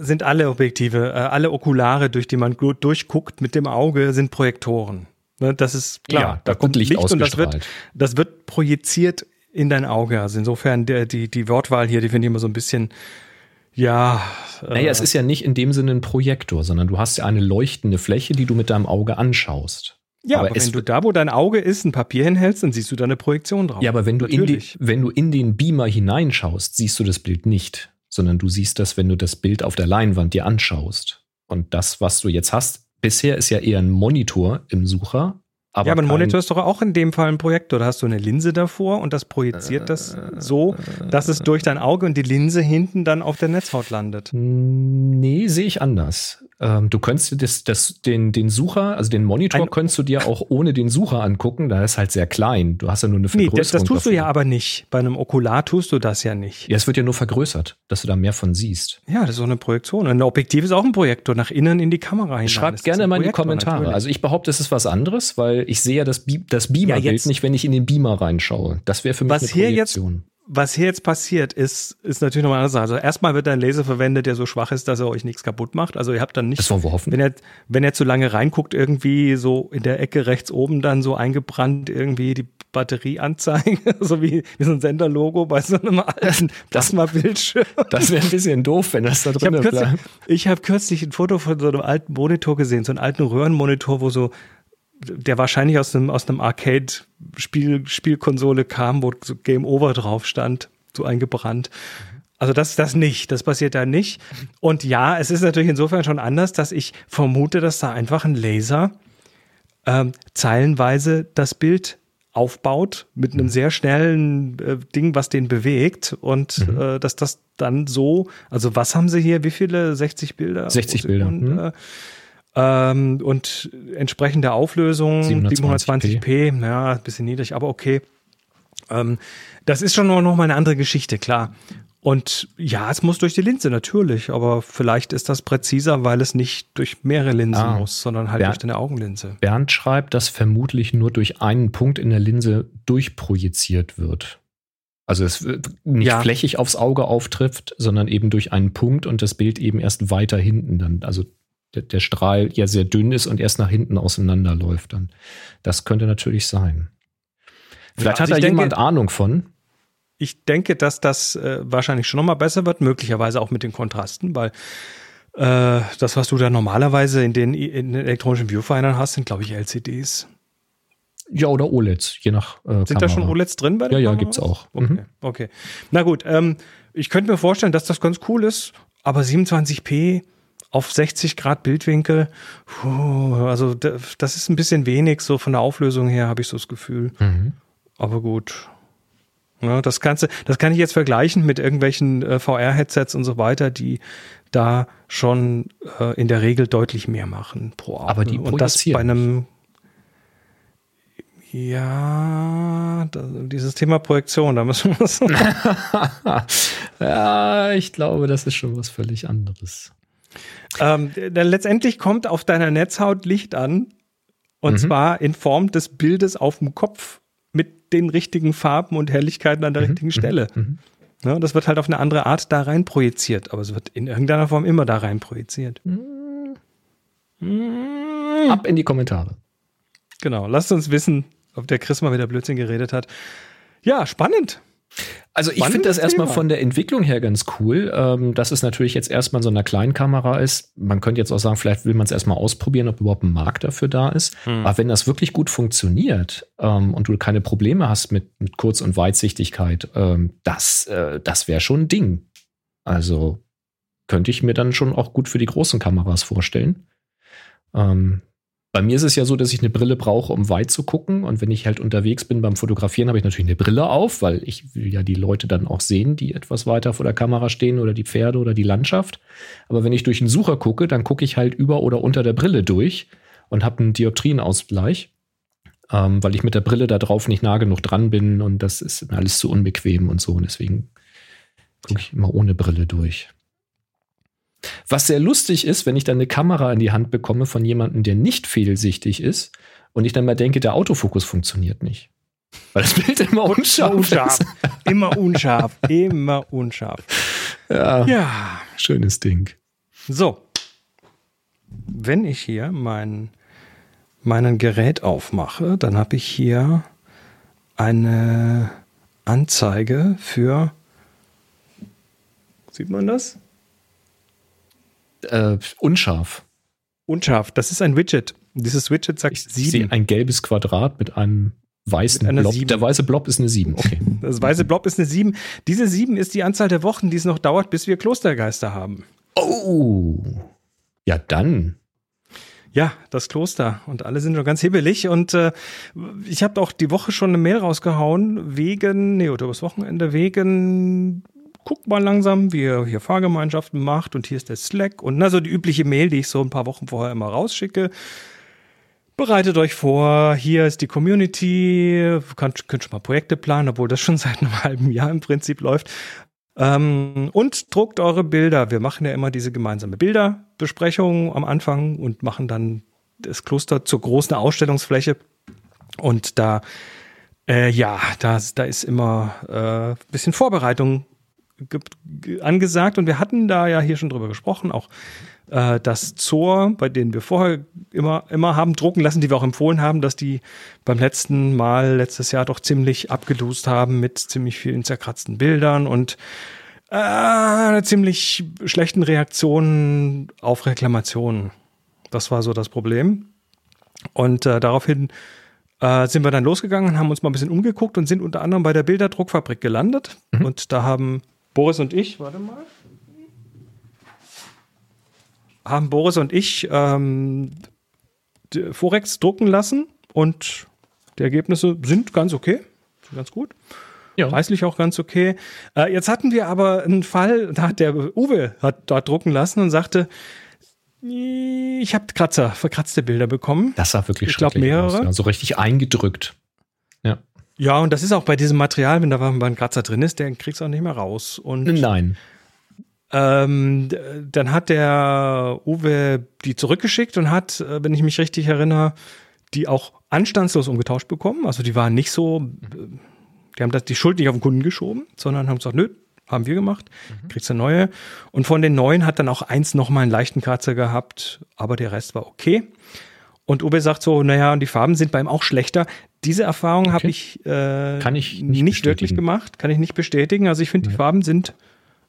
sind alle Objektive, äh, alle Okulare, durch die man durchguckt mit dem Auge, sind Projektoren. Ne, das ist klar. Ja, da, kommt Licht, Licht und das wird, das wird projiziert in dein Auge. Also insofern der, die, die Wortwahl hier, die finde ich immer so ein bisschen, ja. Naja, äh, es ist ja nicht in dem Sinne ein Projektor, sondern du hast ja eine leuchtende Fläche, die du mit deinem Auge anschaust. Ja, aber, aber wenn du da, wo dein Auge ist, ein Papier hinhältst, dann siehst du da eine Projektion drauf. Ja, aber wenn du, in die, wenn du in den Beamer hineinschaust, siehst du das Bild nicht, sondern du siehst das, wenn du das Bild auf der Leinwand dir anschaust. Und das, was du jetzt hast, bisher ist ja eher ein Monitor im Sucher, aber ja, aber ein Monitor ist doch auch in dem Fall ein Projektor. Da hast du eine Linse davor und das projiziert das so, dass es durch dein Auge und die Linse hinten dann auf der Netzhaut landet. Nee, sehe ich anders. Ähm, du könntest das, das, den, den Sucher, also den Monitor, Ein, könntest du dir auch ohne den Sucher angucken. Da ist halt sehr klein. Du hast ja nur eine Vergrößerung. Nee, das, das tust davon. du ja aber nicht. Bei einem Okular tust du das ja nicht. Ja, es wird ja nur vergrößert, dass du da mehr von siehst. Ja, das ist auch eine Projektion. Ein Objektiv ist auch ein Projektor, nach innen in die Kamera hinein. Schreibt gerne mal in die Kommentare. Natürlich. Also ich behaupte, es ist was anderes, weil ich sehe ja das, Be das Beamer-Bild ja, nicht, wenn ich in den Beamer reinschaue. Das wäre für mich was eine Projektion. Hier jetzt was hier jetzt passiert, ist, ist natürlich nochmal eine andere Sache. Also erstmal wird ein Laser verwendet, der so schwach ist, dass er euch nichts kaputt macht. Also ihr habt dann nicht, das wollen wir hoffen. wenn er, wenn er zu lange reinguckt, irgendwie so in der Ecke rechts oben dann so eingebrannt irgendwie die Batterieanzeige, so wie, wie so ein Senderlogo bei so einem alten Plasma-Bildschirm. Das wäre ein bisschen doof, wenn das da drin bleibt. Ich habe kürzlich ein Foto von so einem alten Monitor gesehen, so einen alten Röhrenmonitor, wo so der wahrscheinlich aus einem, aus einem Arcade-Spiel, Spielkonsole kam, wo so Game Over drauf stand, so eingebrannt. Also das, das nicht, das passiert da nicht. Und ja, es ist natürlich insofern schon anders, dass ich vermute, dass da einfach ein Laser ähm, zeilenweise das Bild aufbaut mit einem sehr schnellen äh, Ding, was den bewegt und mhm. äh, dass das dann so, also was haben sie hier, wie viele, 60 Bilder? 60 Bilder. Mhm. Äh, ähm, und entsprechende Auflösung 720p, 720p ja, ein bisschen niedrig, aber okay. Ähm, das ist schon noch mal eine andere Geschichte, klar. Und ja, es muss durch die Linse, natürlich, aber vielleicht ist das präziser, weil es nicht durch mehrere Linsen ah, muss, sondern halt Bernd, durch deine Augenlinse. Bernd schreibt, dass vermutlich nur durch einen Punkt in der Linse durchprojiziert wird. Also es nicht ja. flächig aufs Auge auftrifft, sondern eben durch einen Punkt und das Bild eben erst weiter hinten dann, also der, der Strahl ja sehr dünn ist und erst nach hinten auseinanderläuft. Dann. Das könnte natürlich sein. Vielleicht ja, also hat da jemand denke, Ahnung von. Ich denke, dass das äh, wahrscheinlich schon nochmal besser wird, möglicherweise auch mit den Kontrasten, weil äh, das, was du da normalerweise in den, in den elektronischen Viewfindern hast, sind, glaube ich, LCDs. Ja, oder OLEDs, je nach. Äh, Sind Kamera. da schon OLEDs drin bei den Ja, ja, gibt es auch. Okay, mhm. okay. Na gut, ähm, ich könnte mir vorstellen, dass das ganz cool ist, aber 27p auf 60 Grad Bildwinkel, puh, also das ist ein bisschen wenig, so von der Auflösung her habe ich so das Gefühl. Mhm. Aber gut. Ja, das, kannst, das kann ich jetzt vergleichen mit irgendwelchen äh, VR-Headsets und so weiter, die da schon äh, in der Regel deutlich mehr machen pro Auge. Aber die und das bei einem ja, das, dieses Thema Projektion, da müssen wir was. ja, ich glaube, das ist schon was völlig anderes. Ähm, denn letztendlich kommt auf deiner Netzhaut Licht an. Und mhm. zwar in Form des Bildes auf dem Kopf mit den richtigen Farben und Helligkeiten an der mhm. richtigen Stelle. Mhm. Ja, das wird halt auf eine andere Art da rein projiziert, aber es wird in irgendeiner Form immer da rein projiziert. Mhm. Ab in die Kommentare. Genau, lasst uns wissen, ob der Chris mal wieder Blödsinn geredet hat. Ja, spannend. Also ich finde das erstmal von der Entwicklung her ganz cool, ähm, dass es natürlich jetzt erstmal so eine Kleinkamera ist. Man könnte jetzt auch sagen, vielleicht will man es erstmal ausprobieren, ob überhaupt ein Markt dafür da ist. Hm. Aber wenn das wirklich gut funktioniert ähm, und du keine Probleme hast mit, mit Kurz- und Weitsichtigkeit, ähm, das, äh, das wäre schon ein Ding. Also könnte ich mir dann schon auch gut für die großen Kameras vorstellen. Ähm, bei mir ist es ja so, dass ich eine Brille brauche, um weit zu gucken. Und wenn ich halt unterwegs bin beim Fotografieren, habe ich natürlich eine Brille auf, weil ich will ja die Leute dann auch sehen, die etwas weiter vor der Kamera stehen oder die Pferde oder die Landschaft. Aber wenn ich durch einen Sucher gucke, dann gucke ich halt über oder unter der Brille durch und habe einen Dioptrienausgleich, ähm, weil ich mit der Brille da drauf nicht nah genug dran bin und das ist alles zu unbequem und so. Und deswegen Gucke ich immer ohne Brille durch. Was sehr lustig ist, wenn ich dann eine Kamera in die Hand bekomme von jemandem, der nicht fehlsichtig ist und ich dann mal denke, der Autofokus funktioniert nicht. Weil das Bild immer unscharf, unscharf. ist. Immer unscharf. immer unscharf. Ja, Ja. schönes Ding. So. Wenn ich hier mein, meinen Gerät aufmache, dann habe ich hier eine Anzeige für. Sieht man das? Äh, unscharf. Unscharf. Das ist ein Widget. Dieses Widget sagt Ich, ich sehe sieben. ein gelbes Quadrat mit einem weißen Mit Blob. sieben. Der weiße Blob ist eine 7. Okay. Das weiße Blob ist eine 7. Diese 7 ist die Anzahl der Wochen, die es noch dauert, bis wir Klostergeister haben. Oh. Ja, dann. Ja, das Kloster. Und alle sind schon ganz hibbelig. Und äh, ich habe auch die Woche schon eine Mail rausgehauen, wegen, nee, oder übers Wochenende, wegen, guckt mal langsam, wie ihr hier Fahrgemeinschaften macht und hier ist der Slack und na, so die übliche Mail, die ich so ein paar Wochen vorher immer rausschicke. Bereitet euch vor, hier ist die Community, könnt, könnt schon mal Projekte planen, obwohl das schon seit einem halben Jahr im Prinzip läuft. Ähm, und druckt eure Bilder. Wir machen ja immer diese gemeinsame Bilderbesprechung am Anfang und machen dann das Kloster zur großen Ausstellungsfläche. Und da, äh, ja, da, da ist immer äh, ein bisschen Vorbereitung angesagt. Und wir hatten da ja hier schon drüber gesprochen, auch äh, das Zor, bei denen wir vorher immer, immer haben drucken lassen, die wir auch empfohlen haben, dass die beim letzten Mal, letztes Jahr doch ziemlich abgelost haben mit ziemlich vielen zerkratzten Bildern und äh, ziemlich schlechten Reaktionen auf Reklamationen. Das war so das Problem. Und äh, daraufhin äh, sind wir dann losgegangen, haben uns mal ein bisschen umgeguckt und sind unter anderem bei der Bilderdruckfabrik gelandet. Und da haben Boris und ich, warte mal, haben Boris und ich ähm, Forex drucken lassen und die Ergebnisse sind ganz okay, sind ganz gut. Ja. Preislich auch ganz okay. Äh, jetzt hatten wir aber einen Fall, da hat der Uwe hat dort drucken lassen und sagte, ich habe Kratzer, verkratzte Bilder bekommen. Das sah wirklich Ich glaub, schrecklich aus, mehrere. Ja, so richtig eingedrückt. Ja. Und das ist auch bei diesem Material, wenn da mal ein Kratzer drin ist, der kriegst du auch nicht mehr raus. Und Nein. Ähm, dann hat der Uwe die zurückgeschickt und hat, äh, wenn ich mich richtig erinnere, die auch anstandslos umgetauscht bekommen. Also die waren nicht so, äh, die haben das, die Schuld nicht auf den Kunden geschoben, sondern haben gesagt, nö, haben wir gemacht, kriegst du neue. Und von den neuen hat dann auch eins nochmal einen leichten Kratzer gehabt, aber der Rest war okay. Und Uwe sagt so, naja, und die Farben sind bei ihm auch schlechter. Diese Erfahrung habe Okay. ich, äh, Kann ich nicht, nicht wirklich gemacht, kann ich nicht bestätigen. Also ich finde, die Farben sind,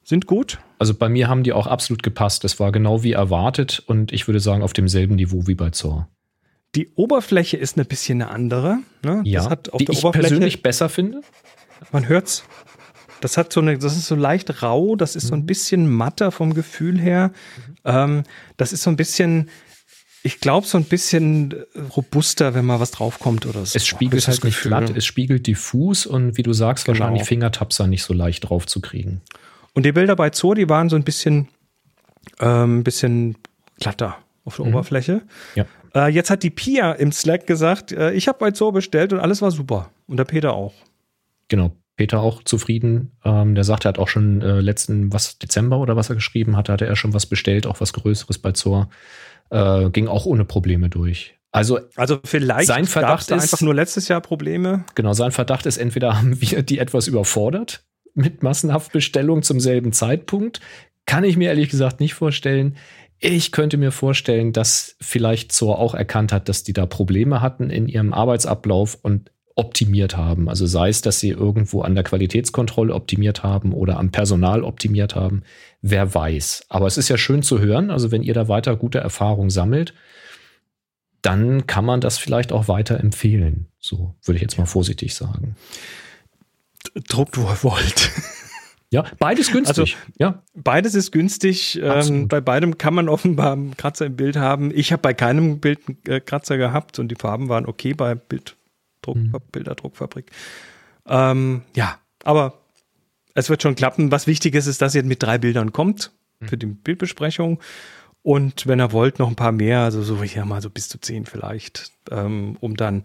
sind gut. Also bei mir haben die auch absolut gepasst. Das war genau wie erwartet und ich würde sagen auf demselben Niveau wie bei Zor. Die Oberfläche ist ein bisschen eine andere. Ne? Ja, das hat auf die der ich Oberfläche, persönlich besser finde. man hört's. Das hat so eine, das ist so leicht rau, das ist so Mhm. ein bisschen matter vom Gefühl her. Ähm, das ist so ein bisschen, ich glaube, so ein bisschen robuster, wenn mal was draufkommt oder so. Es spiegelt halt nicht Gefühl. glatt, es spiegelt diffus und wie du sagst, Genau. wahrscheinlich Fingertapser nicht so leicht drauf zu kriegen. Und die Bilder bei Zoo, die waren so ein bisschen, ähm, bisschen glatter auf der Oberfläche. Mhm. Ja. Äh, jetzt hat die Pia im Slack gesagt, äh, ich habe bei Zoo bestellt und alles war super. Und der Peter auch. Genau. Peter auch zufrieden. Ähm, der sagt, er hat auch schon äh, letzten, was, Dezember oder was er geschrieben hatte, hatte er schon was bestellt, auch was Größeres bei Zor. Äh, ging auch ohne Probleme durch. Also Also vielleicht Sein Verdacht da ist- einfach nur letztes Jahr Probleme. Genau, sein Verdacht ist, entweder haben wir die etwas überfordert mit Massenhaftbestellung zum selben Zeitpunkt. Kann ich mir ehrlich gesagt nicht vorstellen. Ich könnte mir vorstellen, dass vielleicht Zor auch erkannt hat, dass die da Probleme hatten in ihrem Arbeitsablauf und optimiert haben. Also sei es, dass sie irgendwo an der Qualitätskontrolle optimiert haben oder am Personal optimiert haben. Wer weiß. Aber es ist ja schön zu hören. Also wenn ihr da weiter gute Erfahrungen sammelt, dann kann man das vielleicht auch weiter empfehlen. So würde ich jetzt mal vorsichtig sagen. Druckt, wo ihr wollt. Ja, beides günstig. ja, Beides ist günstig. Ähm, bei beidem kann man offenbar einen Kratzer im Bild haben. Ich habe bei keinem Bild einen äh, Kratzer gehabt und die Farben waren okay bei Bilddruck, Mhm. Bilderdruckfabrik. Ähm, ja, aber es wird schon klappen. Was wichtig ist, ist, dass ihr mit drei Bildern kommt Mhm. für die Bildbesprechung. Und wenn ihr wollt, noch ein paar mehr, also so hier mal so bis zu zehn vielleicht, ähm, um dann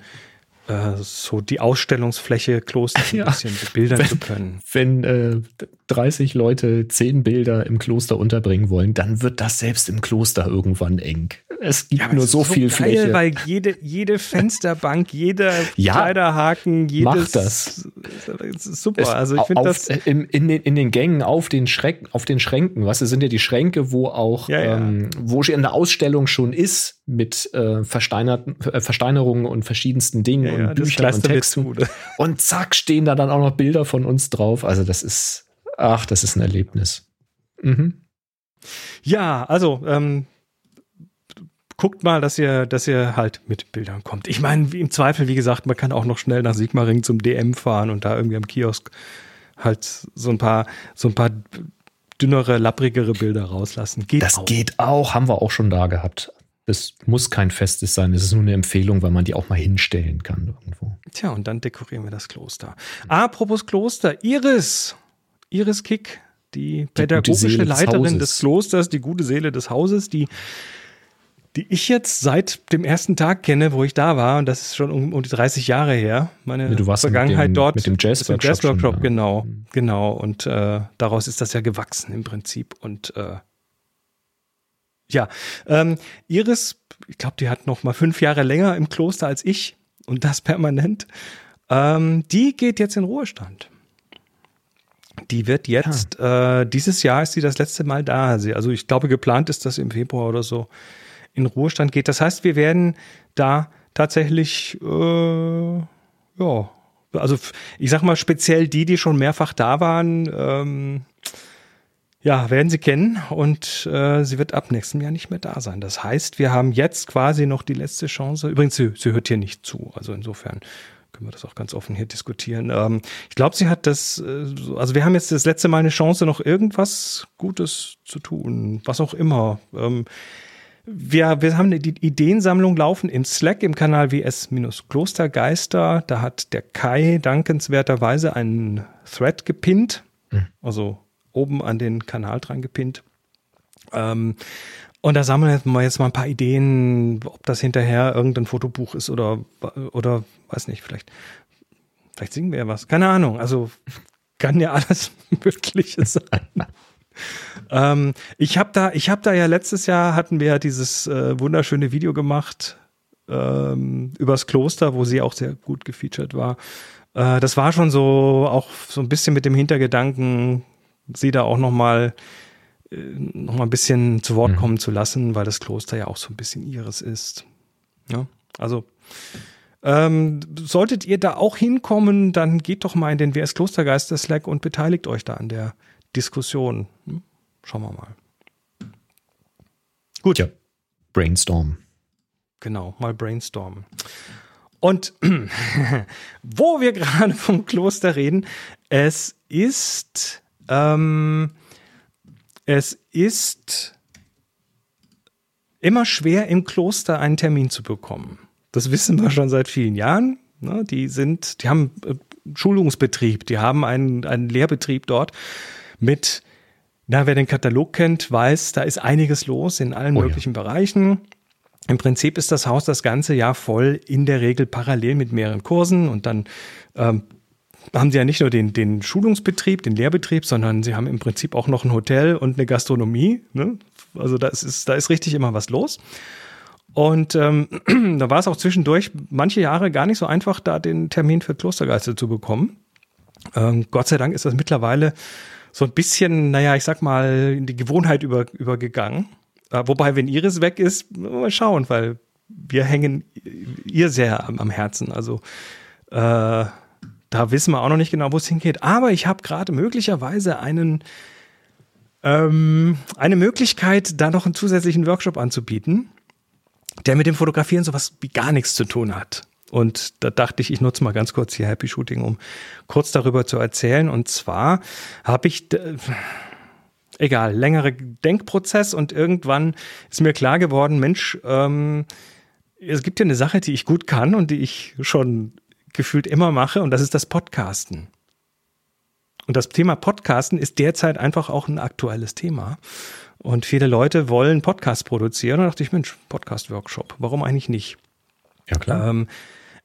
äh, so die Ausstellungsfläche Kloster ein Ja. bisschen bebildern Wenn- zu können. Wenn äh, 30 Leute 10 Bilder im Kloster unterbringen wollen, dann wird das selbst im Kloster irgendwann eng. Es gibt nur es so ist viel geil, Fläche. Weil jede, jede Fensterbank, jeder Ja, Kleiderhaken, jedes. mach das. Das ist super. Es- also ich finde das. im, in, den, in den Gängen auf den, Schreck, auf den Schränken, was sind ja die Schränke, wo auch, Ja, ja. Ähm, wo schon eine Ausstellung schon ist mit äh, versteinerten, äh, Versteinerungen und verschiedensten Dingen Ja, und Büchern und Texten. Und zack, stehen da dann auch noch Bilder von uns drauf. Also das ist, ach, das ist ein Erlebnis. Mhm. Ja, also ähm, guckt mal, dass ihr, dass ihr halt mit Bildern kommt. Ich meine, im Zweifel, wie gesagt, man kann auch noch schnell nach Sigmaringen zum DM fahren und da irgendwie am Kiosk halt so ein paar, so ein paar dünnere, lapprigere Bilder rauslassen. Geht Das auch. geht auch, haben wir auch schon da gehabt. Das muss kein festes sein, es ist nur eine Empfehlung, weil man die auch mal hinstellen kann irgendwo. Tja, und dann dekorieren wir das Kloster. Apropos Kloster, Iris, Iris Kick, die pädagogische Seele des Leiterin Hauses. des Klosters, die gute Seele des Hauses, die, die ich jetzt seit dem ersten Tag kenne, wo ich da war, und das ist schon um, um die 30 Jahre her, meine du warst mit Vergangenheit dem- dort mit dem Jazzworkshop Jazzworkshop, da. genau, Mhm. genau, und äh, daraus ist das ja gewachsen im Prinzip und äh, ja, ähm, Iris, ich glaube, die hat noch mal fünf Jahre länger im Kloster als ich und das permanent. Ähm, die geht jetzt in Ruhestand. Die wird jetzt, äh, dieses Jahr ist sie das letzte Mal da. Also ich glaube, geplant ist, dass sie im Februar oder so in Ruhestand geht. Das heißt, wir werden da tatsächlich, äh, ja, also ich sag mal speziell die, die schon mehrfach da waren, ähm, ja, werden Sie kennen und äh, sie wird ab nächstem Jahr nicht mehr da sein. Das heißt, wir haben jetzt quasi noch die letzte Chance. Übrigens, sie, sie hört hier nicht zu, also insofern können wir das auch ganz offen hier diskutieren. Ähm, ich glaube, sie hat das, äh, so- also wir haben jetzt das letzte Mal eine Chance, noch irgendwas Gutes zu tun, was auch immer. Ähm, wir, wir haben die Ideensammlung laufen im Slack im Kanal WS-Klostergeister. Da hat der Kai dankenswerterweise einen Thread gepinnt, also oben an den Kanal dran gepinnt. Ähm, und da sammeln wir jetzt mal ein paar Ideen, ob das hinterher irgendein Fotobuch ist oder, oder weiß nicht, vielleicht, vielleicht singen wir ja was. Keine Ahnung. Also kann ja alles Mögliche sein. ähm, ich habe da, ich da ja letztes Jahr hatten wir ja dieses äh, wunderschöne Video gemacht ähm, übers Kloster, wo sie auch sehr gut gefeatured war. Äh, das war schon so auch so ein bisschen mit dem Hintergedanken, sie da auch noch mal äh, noch mal ein bisschen zu Wort kommen zu lassen, weil das Kloster ja auch so ein bisschen ihres ist. Ja, also ähm, solltet ihr da auch hinkommen, dann geht doch mal in den WS Klostergeister Slack und beteiligt euch da an der Diskussion. Hm? Schauen wir mal. Gut, Ja. Brainstorm. genau, mal brainstormen. Und wo wir gerade vom Kloster reden, es ist, ähm, es ist immer schwer im Kloster einen Termin zu bekommen. Das wissen wir schon seit vielen Jahren. Ne? Die sind, die haben äh, Schulungsbetrieb, die haben einen, einen Lehrbetrieb dort mit, na, wer den Katalog kennt, weiß, da ist einiges los in allen Oh ja. möglichen Bereichen. Im Prinzip ist das Haus das ganze Jahr voll, in der Regel parallel mit mehreren Kursen und dann ähm, haben sie ja nicht nur den, den Schulungsbetrieb, den Lehrbetrieb, sondern sie haben im Prinzip auch noch ein Hotel und eine Gastronomie. Ne? Also da ist, da ist richtig immer was los. Und ähm, da war es auch zwischendurch manche Jahre gar nicht so einfach, da den Termin für Klostergeister zu bekommen. Ähm, Gott sei Dank ist das mittlerweile so ein bisschen, naja, ich sag mal, in die Gewohnheit über, übergegangen. Äh, wobei, wenn Iris weg ist, mal schauen, weil wir hängen ihr sehr am, am Herzen. Also äh, da wissen wir auch noch nicht genau, wo es hingeht. Aber ich habe gerade möglicherweise einen ähm, eine Möglichkeit, da noch einen zusätzlichen Workshop anzubieten, der mit dem Fotografieren sowas wie gar nichts zu tun hat. Und da dachte ich, ich nutze mal ganz kurz hier Happy Shooting, um kurz darüber zu erzählen. Und zwar habe ich, egal, längere Denkprozess und irgendwann ist mir klar geworden, Mensch, ähm, es gibt ja eine Sache, die ich gut kann und die ich schon gefühlt immer mache, und das ist das Podcasten. Und das Thema Podcasten ist derzeit einfach auch ein aktuelles Thema. Und viele Leute wollen Podcasts produzieren. Und da dachte ich, Mensch, Podcast-Workshop, warum eigentlich nicht? Ja, klar. Ähm,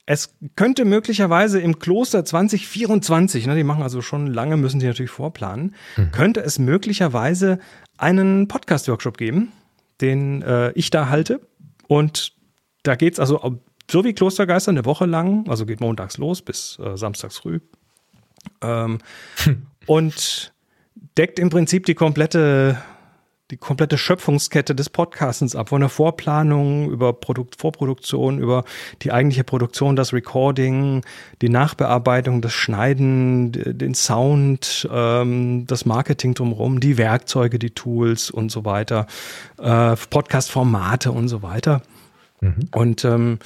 es könnte möglicherweise im Kloster 2024, ne, die machen also schon lange, müssen sie natürlich vorplanen, mhm. könnte es möglicherweise einen Podcast-Workshop geben, den äh, ich da halte. Und da geht's also so wie Klostergeister eine Woche lang, also geht montags los bis äh, samstags früh. Ähm, hm. Und deckt im Prinzip die komplette die komplette Schöpfungskette des Podcastens ab, von der Vorplanung über Produkt, Vorproduktion, über die eigentliche Produktion, das Recording, die Nachbearbeitung, das Schneiden, den Sound, ähm, das Marketing drumherum, die Werkzeuge, die Tools und so weiter, äh, Podcast-Formate und so weiter. Mhm. Und ähm,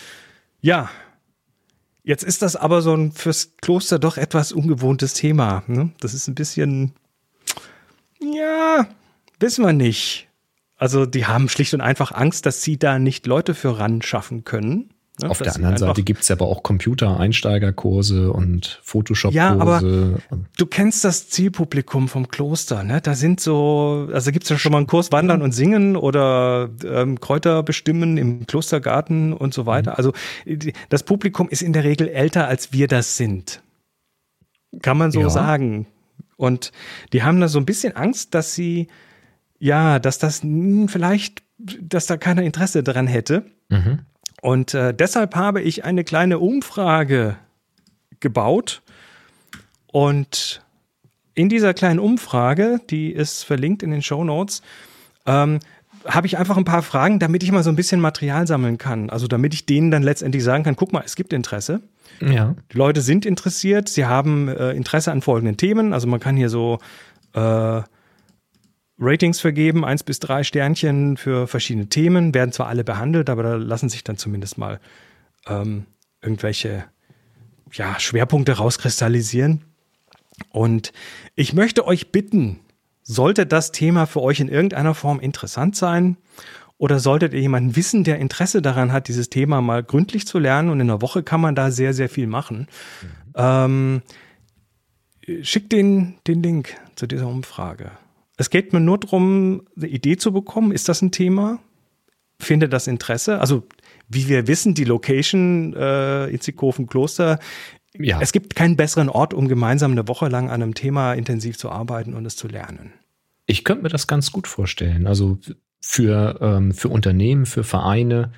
ja, jetzt ist das aber so ein fürs Kloster doch etwas ungewohntes Thema. Ne? Das ist ein bisschen, ja, Wissen wir nicht. Also die haben schlicht und einfach Angst, dass sie da nicht Leute für ran schaffen können. Ne? Auf der anderen Seite gibt es aber auch Computer-Einsteigerkurse und Photoshop-Kurse. Ja, aber du kennst das Zielpublikum vom Kloster, ne? Da sind so, also gibt es ja schon mal einen Kurs Wandern und Singen oder ähm, Kräuter bestimmen im Klostergarten und so weiter. Mhm. Also das Publikum ist in der Regel älter, als wir das sind. Kann man so ja. sagen. Und die haben da so ein bisschen Angst, dass sie ja, dass das vielleicht, dass da keiner Interesse daran hätte. Mhm. Und äh, deshalb habe ich eine kleine Umfrage gebaut. Und in dieser kleinen Umfrage, die ist verlinkt in den Show Notes, ähm, habe ich einfach ein paar Fragen, damit ich mal so ein bisschen Material sammeln kann. Also damit ich denen dann letztendlich sagen kann, guck mal, es gibt Interesse. Ja. Die Leute sind interessiert, sie haben äh, Interesse an folgenden Themen. Also man kann hier so äh, Ratings vergeben, eins bis drei Sternchen für verschiedene Themen, werden zwar alle behandelt, aber da lassen sich dann zumindest mal ähm, irgendwelche ja, Schwerpunkte rauskristallisieren. Und ich möchte euch bitten, sollte das Thema für euch in irgendeiner Form interessant sein oder solltet ihr jemanden wissen, der Interesse daran hat, dieses Thema mal gründlich zu lernen und in einer Woche kann man da sehr, sehr viel machen, mhm. ähm, schickt den, den Link zu dieser Umfrage. Es geht mir nur darum, eine Idee zu bekommen. Ist das ein Thema? Findet das Interesse? Also, wie wir wissen, die Location äh, Inzikofen Kloster, ja. es gibt keinen besseren Ort, um gemeinsam eine Woche lang an einem Thema intensiv zu arbeiten und es zu lernen. Ich könnte mir das ganz gut vorstellen. Also für, ähm, für Unternehmen, für Vereine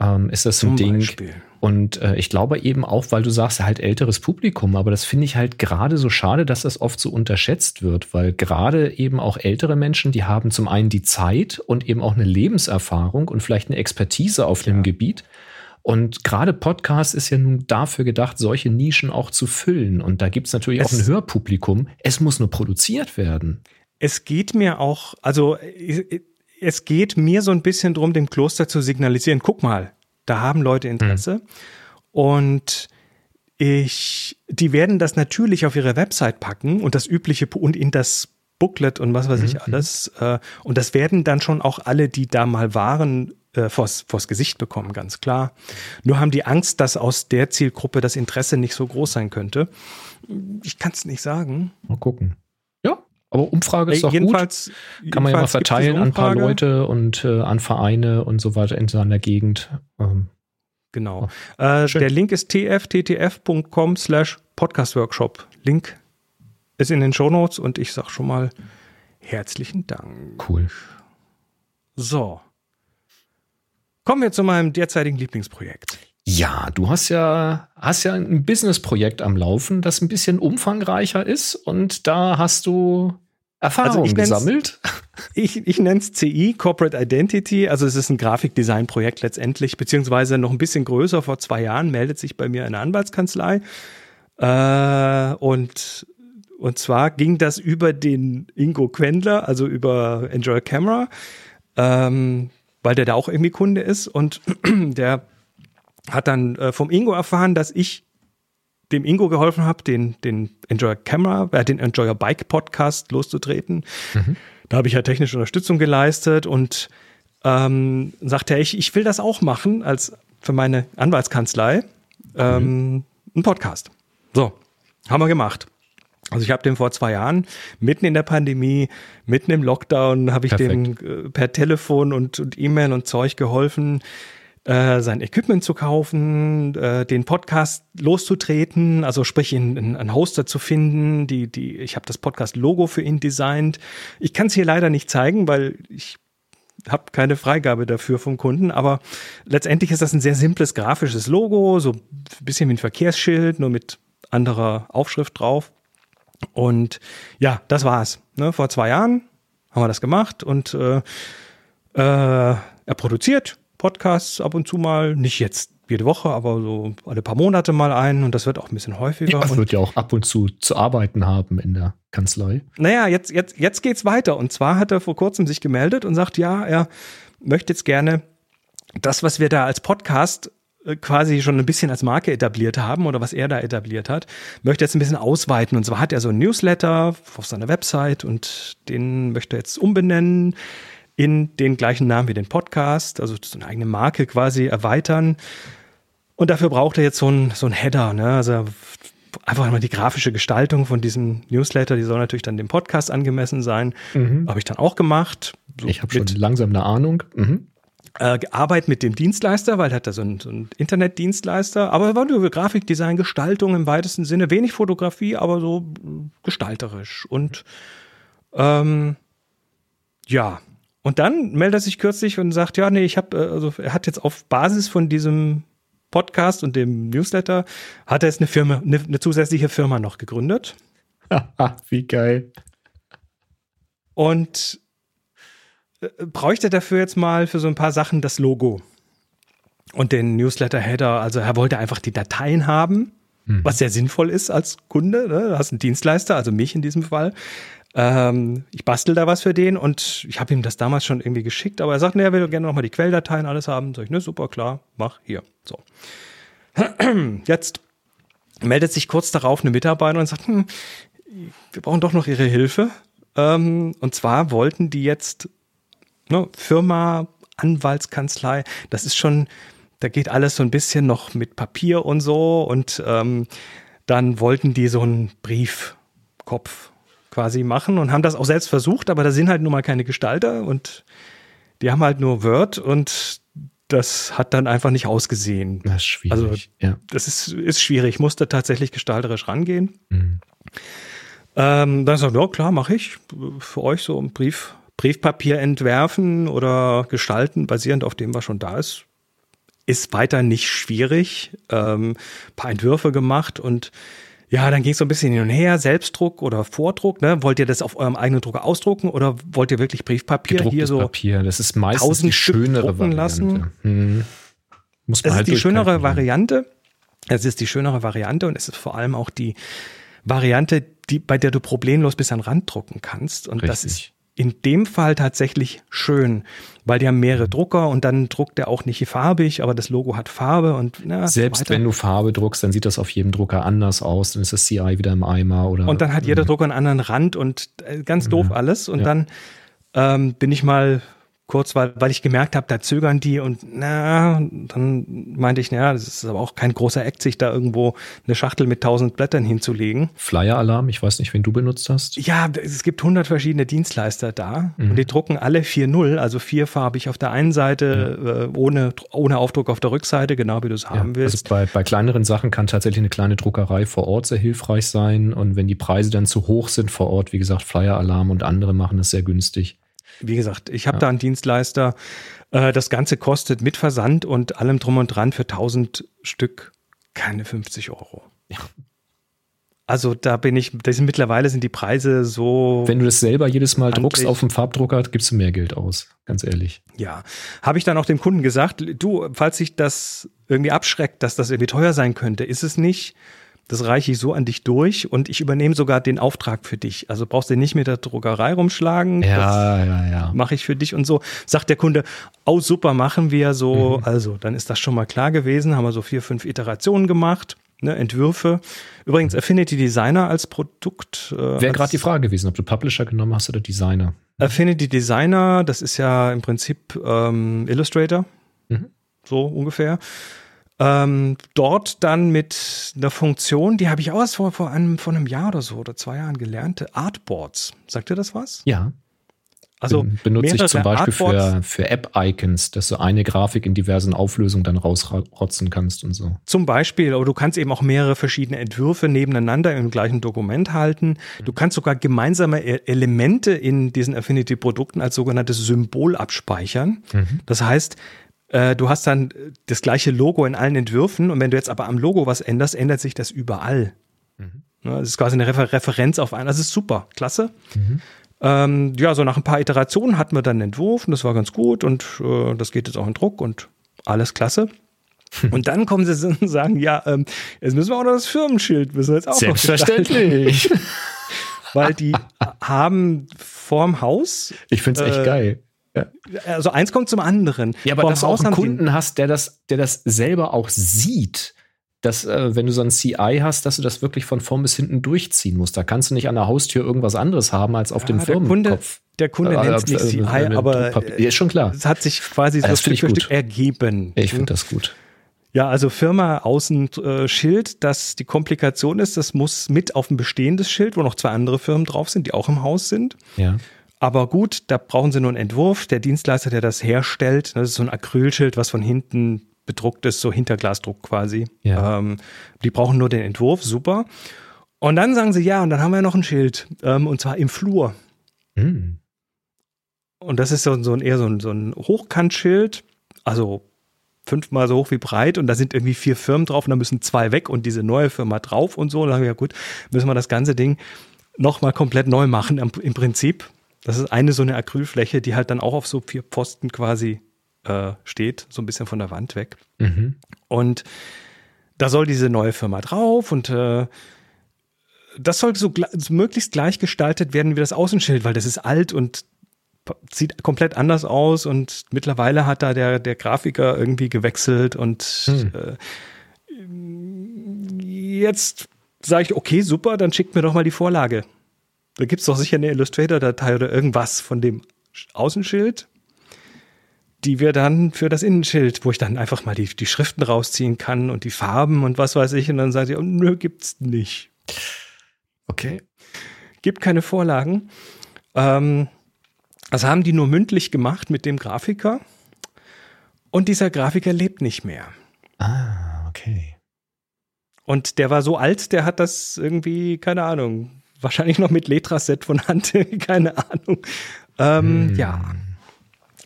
ähm, ist das so ein Ding. Beispiel. Und äh, ich glaube eben auch, weil du sagst, halt älteres Publikum, aber das finde ich halt gerade so schade, dass das oft so unterschätzt wird, weil gerade eben auch ältere Menschen, die haben zum einen die Zeit und eben auch eine Lebenserfahrung und vielleicht eine Expertise auf ja. dem Gebiet. Und gerade Podcast ist ja nun dafür gedacht, solche Nischen auch zu füllen. Und da gibt es natürlich es, auch ein Hörpublikum. Es muss nur produziert werden. Es geht mir auch, also es geht mir so ein bisschen drum, dem Kloster zu signalisieren, guck mal, da haben Leute Interesse. Mhm. Und ich, die werden das natürlich auf ihre Website packen und das übliche und in das Booklet und was weiß ich mhm. alles. Äh, und das werden dann schon auch alle, die da mal waren, äh, vors, vors Gesicht bekommen, ganz klar. Nur haben die Angst, dass aus der Zielgruppe das Interesse nicht so groß sein könnte. Ich kann es nicht sagen. Mal gucken. Aber Umfrage ist doch jedenfalls, gut. Kann man ja mal verteilen an ein paar Leute und äh, an Vereine und so weiter in seiner Gegend. Ähm, genau. Äh, der Link ist tfttf.com slash podcastworkshop. Link ist in den Shownotes und ich sag schon mal herzlichen Dank. Cool. So. Kommen wir zu meinem derzeitigen Lieblingsprojekt. Ja, du hast ja, hast ja ein Businessprojekt am Laufen, das ein bisschen umfangreicher ist und da hast du Erfahrung also gesammelt. Ich, ich nenne es CI, Corporate Identity. Also es ist ein Grafikdesign-Projekt letztendlich, beziehungsweise noch ein bisschen größer. Vor zwei Jahren meldet sich bei mir eine Anwaltskanzlei. Äh, und, und zwar ging das über den Ingo Quendler, also über Enjoy Camera, ähm, weil der da auch irgendwie Kunde ist. Und der hat dann äh, vom Ingo erfahren, dass ich dem Ingo geholfen habe, den, den Enjoy Camera, äh, den Enjoy Bike Podcast loszutreten. Mhm. Da habe ich ja technische Unterstützung geleistet und ähm, sagte er, ich, ich will das auch machen als für meine Anwaltskanzlei ähm, mhm. einen Podcast. So, haben wir gemacht. Also ich habe dem vor zwei Jahren, mitten in der Pandemie, mitten im Lockdown, habe ich Perfekt. dem äh, per Telefon und, und E-Mail und Zeug geholfen, äh, sein Equipment zu kaufen, äh, den Podcast loszutreten, also sprich in, einen Hoster zu finden. Die, die, ich habe das Podcast-Logo für ihn designt. Ich kann es hier leider nicht zeigen, weil ich habe keine Freigabe dafür vom Kunden, aber letztendlich ist das ein sehr simples grafisches Logo, so ein bisschen wie ein Verkehrsschild, nur mit anderer Aufschrift drauf. Und ja, das war's. Ne? Vor zwei Jahren haben wir das gemacht und äh, äh, er produziert Podcasts ab und zu mal, nicht jetzt jede Woche, aber so alle paar Monate mal ein und das wird auch ein bisschen häufiger. Ja, wird ja auch ab und zu zu arbeiten haben in der Kanzlei. Naja, jetzt, jetzt, jetzt geht's weiter. Und zwar hat er vor kurzem sich gemeldet und sagt, ja, er möchte jetzt gerne das, was wir da als Podcast äh, quasi schon ein bisschen als Marke etabliert haben oder was er da etabliert hat, möchte jetzt ein bisschen ausweiten. Und zwar hat er so ein Newsletter auf seiner Website und den möchte er jetzt umbenennen in den gleichen Namen wie den Podcast, also so eine eigene Marke quasi erweitern. Und dafür braucht er jetzt so ein, so Header, ne? Also einfach mal die grafische Gestaltung von diesem Newsletter, die soll natürlich dann dem Podcast angemessen sein. Mhm. Habe ich dann auch gemacht. So ich habe schon langsam eine Ahnung. Mhm. Äh, Arbeit mit dem Dienstleister, weil er hat da so einen, so einen Internetdienstleister, aber war nur Grafikdesign, Gestaltung im weitesten Sinne, wenig Fotografie, aber so gestalterisch. Und ähm, ja, und dann meldet er sich kürzlich und sagt, ja, nee, ich habe, äh, also er hat jetzt auf Basis von diesem Podcast und dem Newsletter, hat er jetzt eine Firma, eine, eine zusätzliche Firma noch gegründet. Wie geil. Und äh, bräuchte dafür jetzt mal für so ein paar Sachen das Logo und den Newsletter-Header. Also er wollte einfach die Dateien haben, mhm. was sehr sinnvoll ist als Kunde. Ne? Du hast einen Dienstleister, also mich in diesem Fall. Ähm, ich bastel da was für den und ich habe ihm das damals schon irgendwie geschickt, aber er sagt, nee, er will gerne nochmal die Quelldateien alles haben. Sag ich, ne, super, klar, mach hier. So. Jetzt meldet sich kurz darauf eine Mitarbeiterin und sagt, hm, wir brauchen doch noch ihre Hilfe. Ähm, und zwar wollten die jetzt ne, Firma, Anwaltskanzlei, das ist schon, da geht alles so ein bisschen noch mit Papier und so und ähm, dann wollten die so einen Briefkopf quasi machen und haben das auch selbst versucht, aber da sind halt nun mal keine Gestalter und die haben halt nur Word und das hat dann einfach nicht ausgesehen. Das ist schwierig. Also, ja. das ist, ist schwierig. Musste tatsächlich gestalterisch rangehen. Mhm. Ähm, dann sagt, ja klar, mache ich für euch so ein Brief, Briefpapier entwerfen oder gestalten, basierend auf dem, was schon da ist. Ist weiter nicht schwierig. Ähm, paar Entwürfe gemacht und ja, dann ging es so ein bisschen hin und her, Selbstdruck oder Vordruck. Ne? Wollt ihr das auf eurem eigenen Drucker ausdrucken oder wollt ihr wirklich Briefpapier Gedrucktes hier so? Papier, das ist meistens die schönere Variante. Lassen? Hm. Muss man das halt ist die schönere Variante. Es ist die schönere Variante und es ist vor allem auch die Variante, die, bei der du problemlos bis an den Rand drucken kannst. Und Richtig. das ist in dem Fall tatsächlich schön, weil die haben mehrere Drucker und dann druckt der auch nicht farbig, aber das Logo hat Farbe und na, selbst weiter. wenn du Farbe druckst, dann sieht das auf jedem Drucker anders aus, dann ist das CI wieder im Eimer oder und dann hat jeder Drucker einen anderen Rand und äh, ganz doof alles und ja. dann ähm, bin ich mal kurz, weil, weil ich gemerkt habe, da zögern die und na, dann meinte ich, naja, das ist aber auch kein großer Act, sich da irgendwo eine Schachtel mit tausend Blättern hinzulegen. Flyer-Alarm, ich weiß nicht, wen du benutzt hast. Ja, es gibt hundert verschiedene Dienstleister da mhm. und die drucken alle 4.0, also vierfarbig auf der einen Seite, ja. äh, ohne, ohne Aufdruck auf der Rückseite, genau wie du es ja, haben willst. Also bei, bei kleineren Sachen kann tatsächlich eine kleine Druckerei vor Ort sehr hilfreich sein und wenn die Preise dann zu hoch sind vor Ort, wie gesagt, Flyer-Alarm und andere machen das sehr günstig. Wie gesagt, ich habe ja. da einen Dienstleister. Äh, das Ganze kostet mit Versand und allem drum und dran für 1000 Stück keine 50 Euro. Ja. Also da bin ich, das sind, mittlerweile sind die Preise so. Wenn du das selber jedes Mal handlich. druckst auf dem Farbdrucker, gibst du mehr Geld aus, ganz ehrlich. Ja, habe ich dann auch dem Kunden gesagt, du, falls sich das irgendwie abschreckt, dass das irgendwie teuer sein könnte, ist es nicht. Das reiche ich so an dich durch und ich übernehme sogar den Auftrag für dich. Also brauchst du nicht mit der Druckerei rumschlagen. Ja, ja, ja. Mache ich für dich und so. Sagt der Kunde, oh super, machen wir so. Mhm. Also, dann ist das schon mal klar gewesen. Haben wir so vier, fünf Iterationen gemacht. Ne, Entwürfe. Übrigens, Affinity Designer als Produkt. Äh, Wäre gerade die Frage gewesen, ob du Publisher genommen hast oder Designer. Affinity Designer, das ist ja im Prinzip ähm, Illustrator. Mhm. So ungefähr. Ähm, dort dann mit einer Funktion, die habe ich auch erst vor, vor, einem, vor einem Jahr oder so oder zwei Jahren gelernt, Artboards. Sagt ihr das was? Ja. Also Ben- benutze ich zum Beispiel Artboards. für, für App-Icons, dass du eine Grafik in diversen Auflösungen dann rausrotzen kannst und so. Zum Beispiel, aber du kannst eben auch mehrere verschiedene Entwürfe nebeneinander im gleichen Dokument halten. Du kannst sogar gemeinsame E- Elemente in diesen Affinity-Produkten als sogenanntes Symbol abspeichern. Das heißt, du hast dann äh, das gleiche Logo in allen Entwürfen und wenn du jetzt aber am Logo was änderst, ändert sich das überall. Ne, Das ist quasi eine Refer Referenz auf einen. Das ist super, klasse. Ähm, ja, so nach ein paar Iterationen hatten wir dann einen Entwurf und das war ganz gut und äh, das geht jetzt auch in Druck und alles klasse. Und dann kommen sie und sagen, ja, ähm, jetzt müssen wir auch noch das Firmenschild, müssen wir jetzt auch noch Selbstverständlich. gestalten, weil die haben vorm Haus, Ich finde es echt Äh, geil. Also eins kommt zum anderen. Ja, aber dass du auch einen Kunden hast, der das, der das selber auch sieht, dass, äh, wenn du so ein CI hast, dass du das wirklich von vorn bis hinten durchziehen musst. Da kannst du nicht an der Haustür irgendwas anderes haben als auf dem Ja, der Kunde, Firmenkopf. der Kunde Äh, nennt es nicht äh, CI, äh, aber ist schon klar. es hat sich quasi so Das Stück für gut. Stück ergeben. Ich finde das gut. Ja, also Firma außen äh, Schild, dass die Komplikation ist, das muss mit auf ein bestehendes Schild, wo noch zwei andere Firmen drauf sind, die auch im Haus sind. Ja. Aber gut, da brauchen sie nur einen Entwurf. Der Dienstleister, der das herstellt, das ist so ein Acrylschild, was von hinten bedruckt ist, so Hinterglasdruck quasi. Ja. Ähm, die brauchen nur den Entwurf, super. Und dann sagen sie, ja, und dann haben wir noch ein Schild, ähm, und zwar im Flur. Hm. Und das ist so, so ein, eher so ein, so ein Hochkantschild, also fünfmal so hoch wie breit und da sind irgendwie vier Firmen drauf und da müssen zwei weg und diese neue Firma drauf und so. Und dann haben wir ja gut, müssen wir das ganze Ding nochmal komplett neu machen im Prinzip. Das ist eine so eine Acrylfläche, die halt dann auch auf so vier Pfosten quasi äh, steht, so ein bisschen von der Wand weg. Mhm. Und da soll diese neue Firma drauf und äh, das soll so so möglichst gleich gestaltet werden wie das Außenschild, weil das ist alt und sieht komplett anders aus und mittlerweile hat da der, der Grafiker irgendwie gewechselt und Hm. äh, jetzt sage ich, okay, super, dann schickt mir doch mal die Vorlage. Da gibt es doch sicher eine Illustrator-Datei oder irgendwas von dem Außenschild die wir dann für das Innenschild, wo ich dann einfach mal die, die Schriften rausziehen kann und die Farben und was weiß ich. Und dann sagt ihr, oh, nö, gibt's nicht. Okay. Gibt keine Vorlagen. Ähm, das haben die nur mündlich gemacht mit dem Grafiker. Und dieser Grafiker lebt nicht mehr. Ah, okay. Und der war so alt, der hat das irgendwie, keine Ahnung, wahrscheinlich noch mit Letraset von Hand, keine Ahnung. Ähm, Hm. Ja.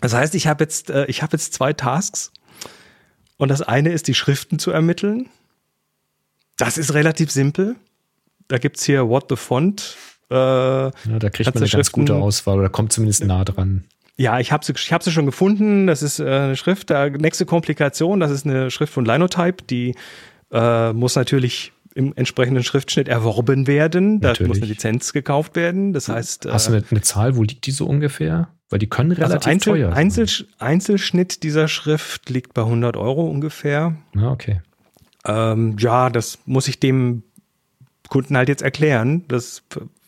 Das heißt, ich habe jetzt, äh, ich habe jetzt zwei Tasks. Und das eine ist, die Schriften zu ermitteln. Das ist relativ simpel. Da gibt's hier What the Font. Äh, Ja, da kriegt man eine ganz gute Auswahl oder kommt zumindest nah dran. ja, ich habe sie, ich hab sie schon gefunden. Das ist äh, eine Schrift. Da, nächste Komplikation, das ist eine Schrift von Linotype. Die äh, muss natürlich im entsprechenden Schriftschnitt erworben werden. Da Natürlich. muss eine Lizenz gekauft werden. Das heißt, Hast du äh, eine, eine Zahl, wo liegt die so ungefähr? Weil die können also relativ Einzel, teuer sein. Einzel, Einzelschnitt dieser Schrift liegt bei 100 Euro ungefähr. Ah, okay. Ähm, ja, das muss ich dem Kunden halt jetzt erklären.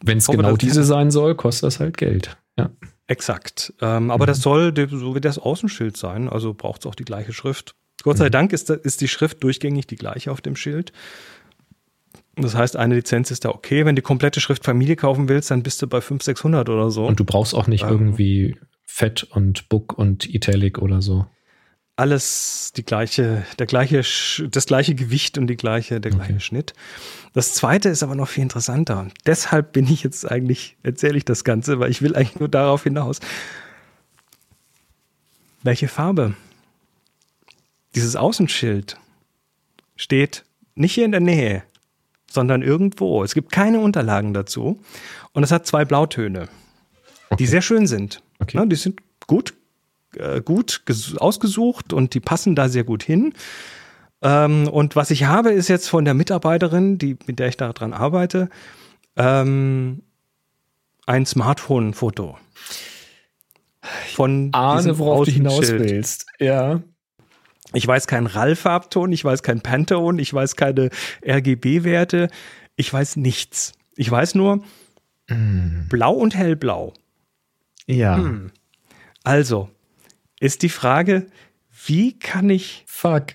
Wenn es genau diese sein soll, kostet das halt Geld. Ja. Exakt. Ähm, aber das soll so wie das Außenschild sein, also braucht es auch die gleiche Schrift. Gott sei Dank ist, ist die Schrift durchgängig die gleiche auf dem Schild. Das heißt, eine Lizenz ist da okay. Wenn du die komplette Schriftfamilie kaufen willst, dann bist du bei 500, 600 oder so. Und du brauchst auch nicht Ähm. irgendwie Fett und Book und Italic oder so. alles die gleiche, der gleiche, das gleiche Gewicht und die gleiche, der gleiche Okay. Schnitt. Das zweite ist aber noch viel interessanter. Deshalb bin ich jetzt eigentlich, erzähle ich das Ganze, weil ich will eigentlich nur darauf hinaus. Welche Farbe? Dieses Außenschild steht nicht hier in der Nähe, sondern irgendwo. Es gibt keine Unterlagen dazu. Und es hat zwei Blautöne, die Okay. sehr schön sind. Okay. Ja, die sind gut, äh, gut ges- ausgesucht und die passen da sehr gut hin. Ähm, und was ich habe, ist jetzt von der Mitarbeiterin, die, mit der ich daran arbeite, ähm, ein Smartphone-Foto. Von diesem Außenschild. willst. Ja. Ich weiß keinen RAL-Farbton, ich weiß kein Pantone, ich weiß keine RGB-Werte, ich weiß nichts. Ich weiß nur blau und hellblau. Ja. Hm. Also ist die Frage, wie kann ich Fuck.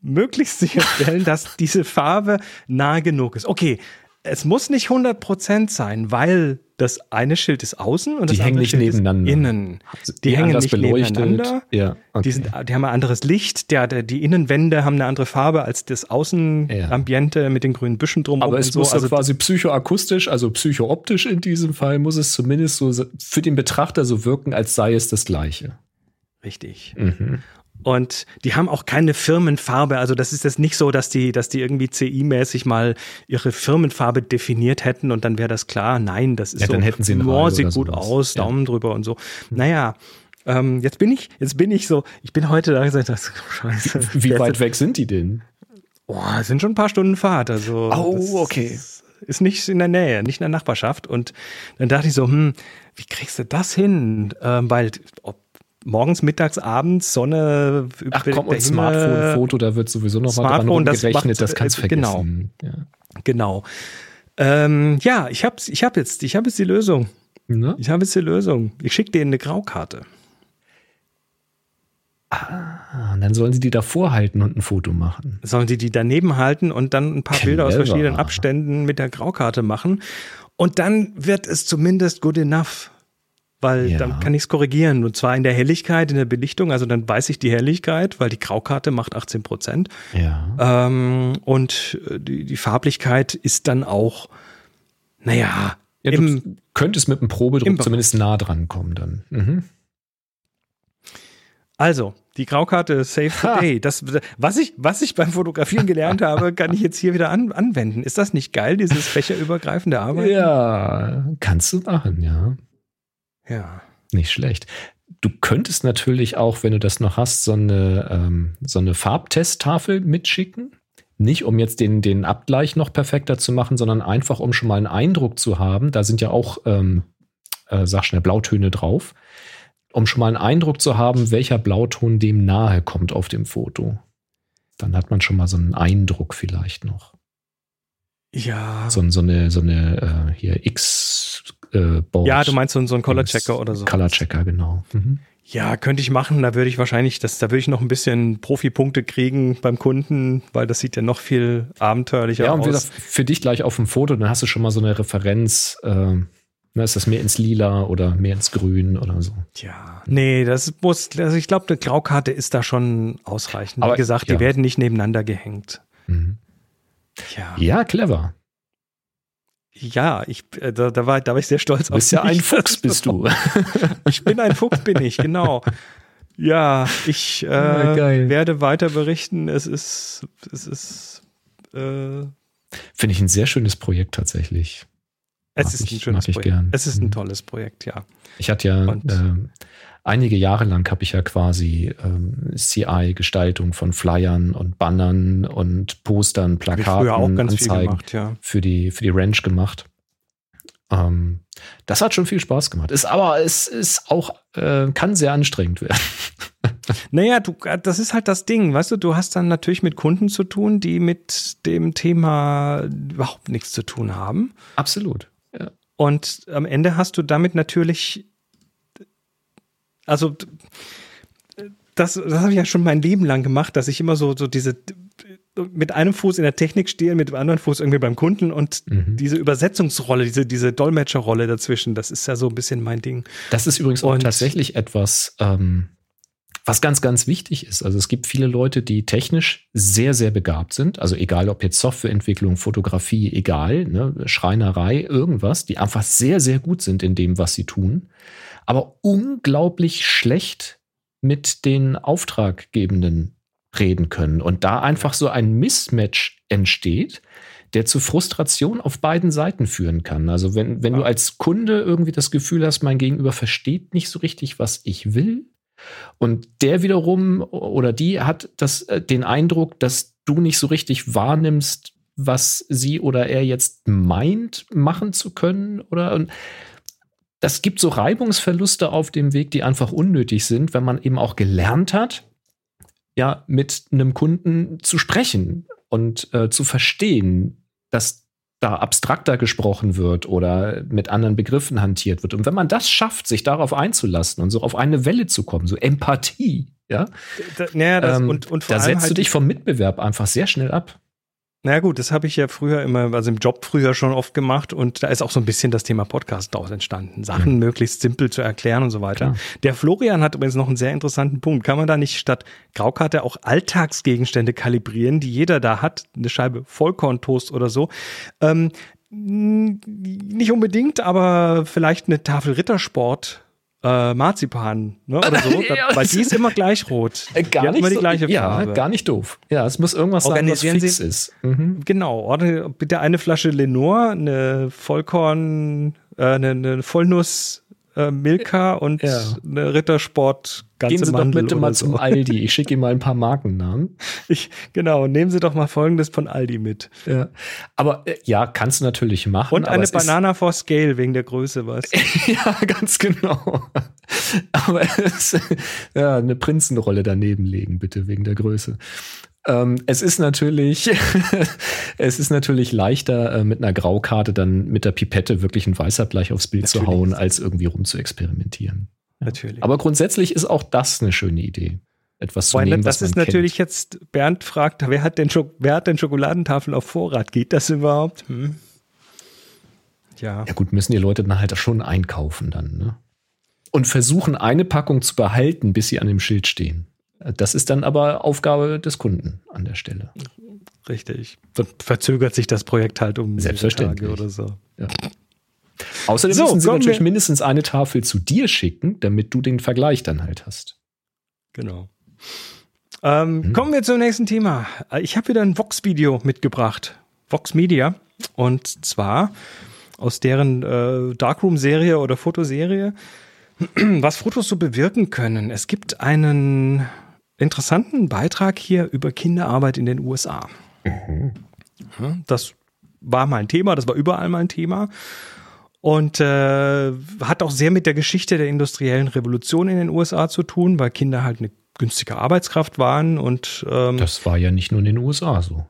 möglichst sicherstellen, dass diese Farbe nah genug ist? Okay, es muss nicht 100% sein, weil das eine Schild ist außen und Die das hängen andere nicht Schild nebeneinander. ist innen. Die, hängen anders nicht beleuchtet. nebeneinander. Ja, okay. Die, sind, die haben ein anderes Licht. Der, der, die Innenwände haben eine andere Farbe als das Außenambiente mit den grünen Büschen drumherum. Aber es so. muss Also quasi psychoakustisch, also psychooptisch in diesem Fall, muss es zumindest so für den Betrachter so wirken, als sei es das Gleiche. richtig. Mhm. Und die haben auch keine Firmenfarbe. Also das ist jetzt nicht so, dass die, dass die irgendwie CI-mäßig mal ihre Firmenfarbe definiert hätten und dann wäre das klar. Nein, das ist Ja, so. dann hätten sie oh, sieht gut sowas. aus, Ja. Daumen drüber und so. Naja. Ähm, jetzt bin ich, jetzt bin ich so, ich bin heute da gesagt, das scheiße. Wie Jetzt- weit weg sind die denn? Oh, sind schon ein paar Stunden Fahrt. Also Oh, okay. Ist nicht in der Nähe, nicht in der Nachbarschaft. Und dann dachte ich so, hm, wie kriegst du das hin? Ähm, weil ob morgens, mittags, abends, Sonne, Ach komm, und Smartphone-Foto, da wird sowieso noch mal dran Smartphone, das macht- das kannst du äh, genau. vergessen. Ja. Genau. Ähm, ja, ich hab's, ich hab jetzt, ich habe jetzt die Lösung. Ne? Ich habe jetzt die Lösung. Ich schicke denen eine Graukarte. Ah, und dann sollen sie die davor halten und ein Foto machen. Sollen sie die daneben halten und dann ein paar Bilder aus Clever. verschiedenen Abständen mit der Graukarte machen. Und dann wird es zumindest good enough. Weil Ja. dann kann ich es korrigieren. Und zwar in der Helligkeit, in der Belichtung. Also dann weiß ich die Helligkeit, weil die Graukarte macht 18 Prozent. Ja. Ähm, und äh, die, die Farblichkeit ist dann auch, naja, ja im, du könntest mit einem Probedruck im- zumindest nah dran kommen dann. Mhm. Also, die Graukarte Save the. Day. Das, was, ich, was ich beim Fotografieren gelernt habe, kann ich jetzt hier wieder an, anwenden. Ist das nicht geil, dieses fächerübergreifende Arbeiten? Ja, kannst du machen, ja. Ja. Nicht schlecht. Du könntest natürlich auch, wenn du das noch hast, so eine, ähm, so eine Farbtesttafel mitschicken. Nicht um jetzt den, den Abgleich noch perfekter zu machen, sondern einfach um schon mal einen Eindruck zu haben. Da sind ja auch, ähm, äh, sag schnell, Blautöne drauf. Um schon mal einen Eindruck zu haben, welcher Blauton dem nahe kommt auf dem Foto. Dann hat man schon mal so einen Eindruck vielleicht noch. Ja. So, so eine, so eine äh, hier X äh, Board. ja, du meinst so, so einen Color Checker oder so. Color Checker, genau. Mhm. Ja, könnte ich machen. Da würde ich wahrscheinlich, das, da würde ich noch ein bisschen Profipunkte kriegen beim Kunden, weil das sieht ja noch viel abenteuerlicher Ja, und aus. gesagt, für dich gleich auf dem Foto, dann hast du schon mal so eine Referenz. Äh, na, ist das mehr ins Lila oder mehr ins Grün oder so? Ja, nee, das muss, also ich glaube, eine Graukarte ist da schon ausreichend. Aber, Wie gesagt, ja. die werden nicht nebeneinander gehängt. Mhm. Ja, Ja, clever. Ja ich, äh, da, da, war, da war ich sehr stolz Du bist ja ein Fuchs, bist du. Ich bin ein Fuchs, bin ich, genau. Ja, ich äh, Ja, werde weiter berichten. Es ist, es ist, äh, Finde ich ein sehr schönes Projekt tatsächlich. es Mag ist ich- ein schönes Projekt. gern. Es ist ein Mhm. tolles Projekt, ja. Ich hatte ja Und- ähm, einige Jahre lang habe ich ja quasi ähm, CI-Gestaltung von Flyern und Bannern und Postern, Plakaten, auch ganz viel Anzeigen gemacht, ja. für die für die Ranch gemacht. Ähm, das hat schon viel Spaß gemacht. Ist aber es ist auch äh, kann sehr anstrengend werden. Naja, du, das ist halt das Ding, weißt du, du hast dann natürlich mit Kunden zu tun, die mit dem Thema überhaupt nichts zu tun haben. Absolut. Ja. Und am Ende hast du damit natürlich, also das, das habe ich ja schon mein Leben lang gemacht, dass ich immer so, so diese mit einem Fuß in der Technik stehe, mit dem anderen Fuß irgendwie beim Kunden und Mhm. diese Übersetzungsrolle, diese, diese Dolmetscherrolle dazwischen, das ist ja so ein bisschen mein Ding. Das ist übrigens auch Und- tatsächlich etwas, ähm, was ganz, ganz wichtig ist. Also es gibt viele Leute, die technisch sehr, sehr begabt sind. Also egal ob jetzt Softwareentwicklung, Fotografie, egal, ne, Schreinerei, irgendwas, die einfach sehr, sehr gut sind in dem, was sie tun, aber unglaublich schlecht mit den Auftraggebenden reden können. Und da einfach so ein Mismatch entsteht, der zu Frustration auf beiden Seiten führen kann. Also wenn, wenn du als Kunde irgendwie das Gefühl hast, mein Gegenüber versteht nicht so richtig, was ich will, und der wiederum oder die hat das, äh, den Eindruck, dass du nicht so richtig wahrnimmst, was sie oder er jetzt meint, machen zu können, oder und das gibt so Reibungsverluste auf dem Weg, die einfach unnötig sind, wenn man eben auch gelernt hat, ja, mit einem Kunden zu sprechen und äh, zu verstehen, dass da abstrakter gesprochen wird oder mit anderen Begriffen hantiert wird. Und wenn man das schafft, sich darauf einzulassen und so auf eine Welle zu kommen, so Empathie, ja, Da, naja, das, ähm, und, und da setzt halt du dich vom Mitbewerb einfach sehr schnell ab. Na gut, das habe ich ja früher immer, also im Job früher schon oft gemacht und da ist auch so ein bisschen das Thema Podcast daraus entstanden. Sachen mhm. möglichst simpel zu erklären und so weiter. Klar. Der Florian hat übrigens noch einen sehr interessanten Punkt. Kann man da nicht statt Graukarte auch Alltagsgegenstände kalibrieren, die jeder da hat? Eine Scheibe Vollkorntoast oder so. Ähm, nicht unbedingt, aber vielleicht eine Tafel Rittersport äh, Marzipan ne, oder so, ja, weil die ist immer gleich rot. Äh, gar nicht immer die gleiche so, Farbe. Ja, gar nicht doof. Ja, es muss irgendwas sein, was fix Sie, ist. Mhm. Genau, bitte eine Flasche Lenore, eine Vollkorn, äh, eine, eine Vollnuss äh, Milka und ja. eine Rittersport ganze Gehen Sie Mandel doch bitte mal so. zum Aldi. Ich schicke Ihnen mal ein paar Markennamen. Ich, genau, nehmen Sie doch mal folgendes von Aldi mit. Ja. Aber äh, ja, kannst du natürlich machen. Und eine Banana for Scale wegen der Größe, was? ja, ganz genau. aber es, ja, eine Prinzenrolle daneben legen, bitte, wegen der Größe. Ähm, es ist natürlich, es ist natürlich leichter, äh, mit einer Graukarte dann mit der Pipette wirklich ein Weißabgleich aufs Bild natürlich. zu hauen, als irgendwie rum zu experimentieren. Ja. Natürlich. Aber grundsätzlich ist auch das eine schöne Idee. Etwas zu Weil nehmen, das was ist natürlich kennt. jetzt, Bernd fragt, wer hat denn, wer hat denn Schokoladentafeln auf Vorrat? Geht das überhaupt? Hm. Ja. Ja gut, müssen die Leute dann halt schon einkaufen dann, ne? Und versuchen, eine Packung zu behalten, bis sie an dem Schild stehen. Das ist dann aber Aufgabe des Kunden an der Stelle. Richtig. Dann verzögert sich das Projekt halt um Selbstverständlich. Tage oder so. Ja. Außerdem so, müssen sie natürlich mindestens eine Tafel zu dir schicken, damit du den Vergleich dann halt hast. Genau. Ähm, hm. Kommen wir zum nächsten Thema. Ich habe wieder ein Vox-Video mitgebracht. Vox Media. Und zwar aus deren äh, Darkroom-Serie oder Fotoserie, was Fotos so bewirken können. Es gibt einen interessanten Beitrag hier über Kinderarbeit in den USA. Mhm. Das war mal ein Thema, das war überall mal ein Thema. Und äh, hat auch sehr mit der Geschichte der industriellen Revolution in den USA zu tun, weil Kinder halt eine günstige Arbeitskraft waren und ähm, das war ja nicht nur in den USA so.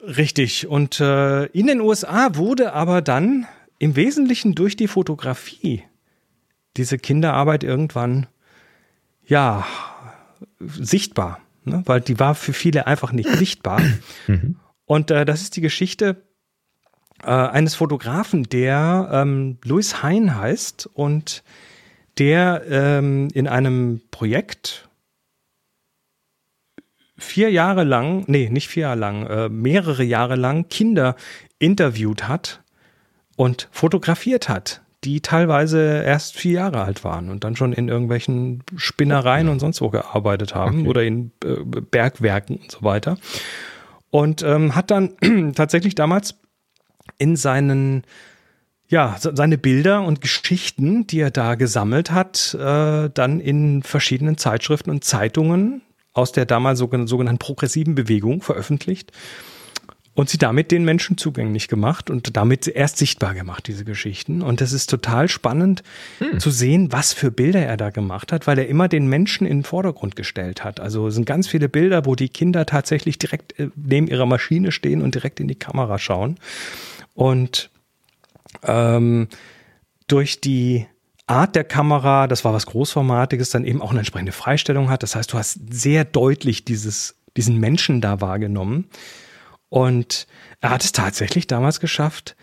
Richtig. Und äh, in den USA wurde aber dann im Wesentlichen durch die Fotografie diese Kinderarbeit irgendwann ja sichtbar, ne? weil die war für viele einfach nicht sichtbar. Mhm. Und äh, das ist die Geschichte äh, eines Fotografen, der ähm, Louis Hein heißt und der ähm, in einem Projekt vier Jahre lang, nee, nicht vier Jahre lang, äh, mehrere Jahre lang Kinder interviewt hat und fotografiert hat die teilweise erst vier Jahre alt waren und dann schon in irgendwelchen Spinnereien und sonst wo gearbeitet haben okay. oder in äh, Bergwerken und so weiter. Und ähm, hat dann tatsächlich damals in seinen ja, seine Bilder und Geschichten, die er da gesammelt hat, äh, dann in verschiedenen Zeitschriften und Zeitungen aus der damals sogenannten progressiven Bewegung veröffentlicht und sie damit den Menschen zugänglich gemacht und damit erst sichtbar gemacht, diese Geschichten. Und es ist total spannend hm. zu sehen, was für Bilder er da gemacht hat, weil er immer den Menschen in den Vordergrund gestellt hat. Also es sind ganz viele Bilder, wo die Kinder tatsächlich direkt äh, neben ihrer Maschine stehen und direkt in die Kamera schauen. Und ähm, durch die Art der Kamera, das war was Großformatiges, dann eben auch eine entsprechende Freistellung hat. Das heißt, du hast sehr deutlich dieses, diesen Menschen da wahrgenommen. Und er hat es tatsächlich damals geschafft,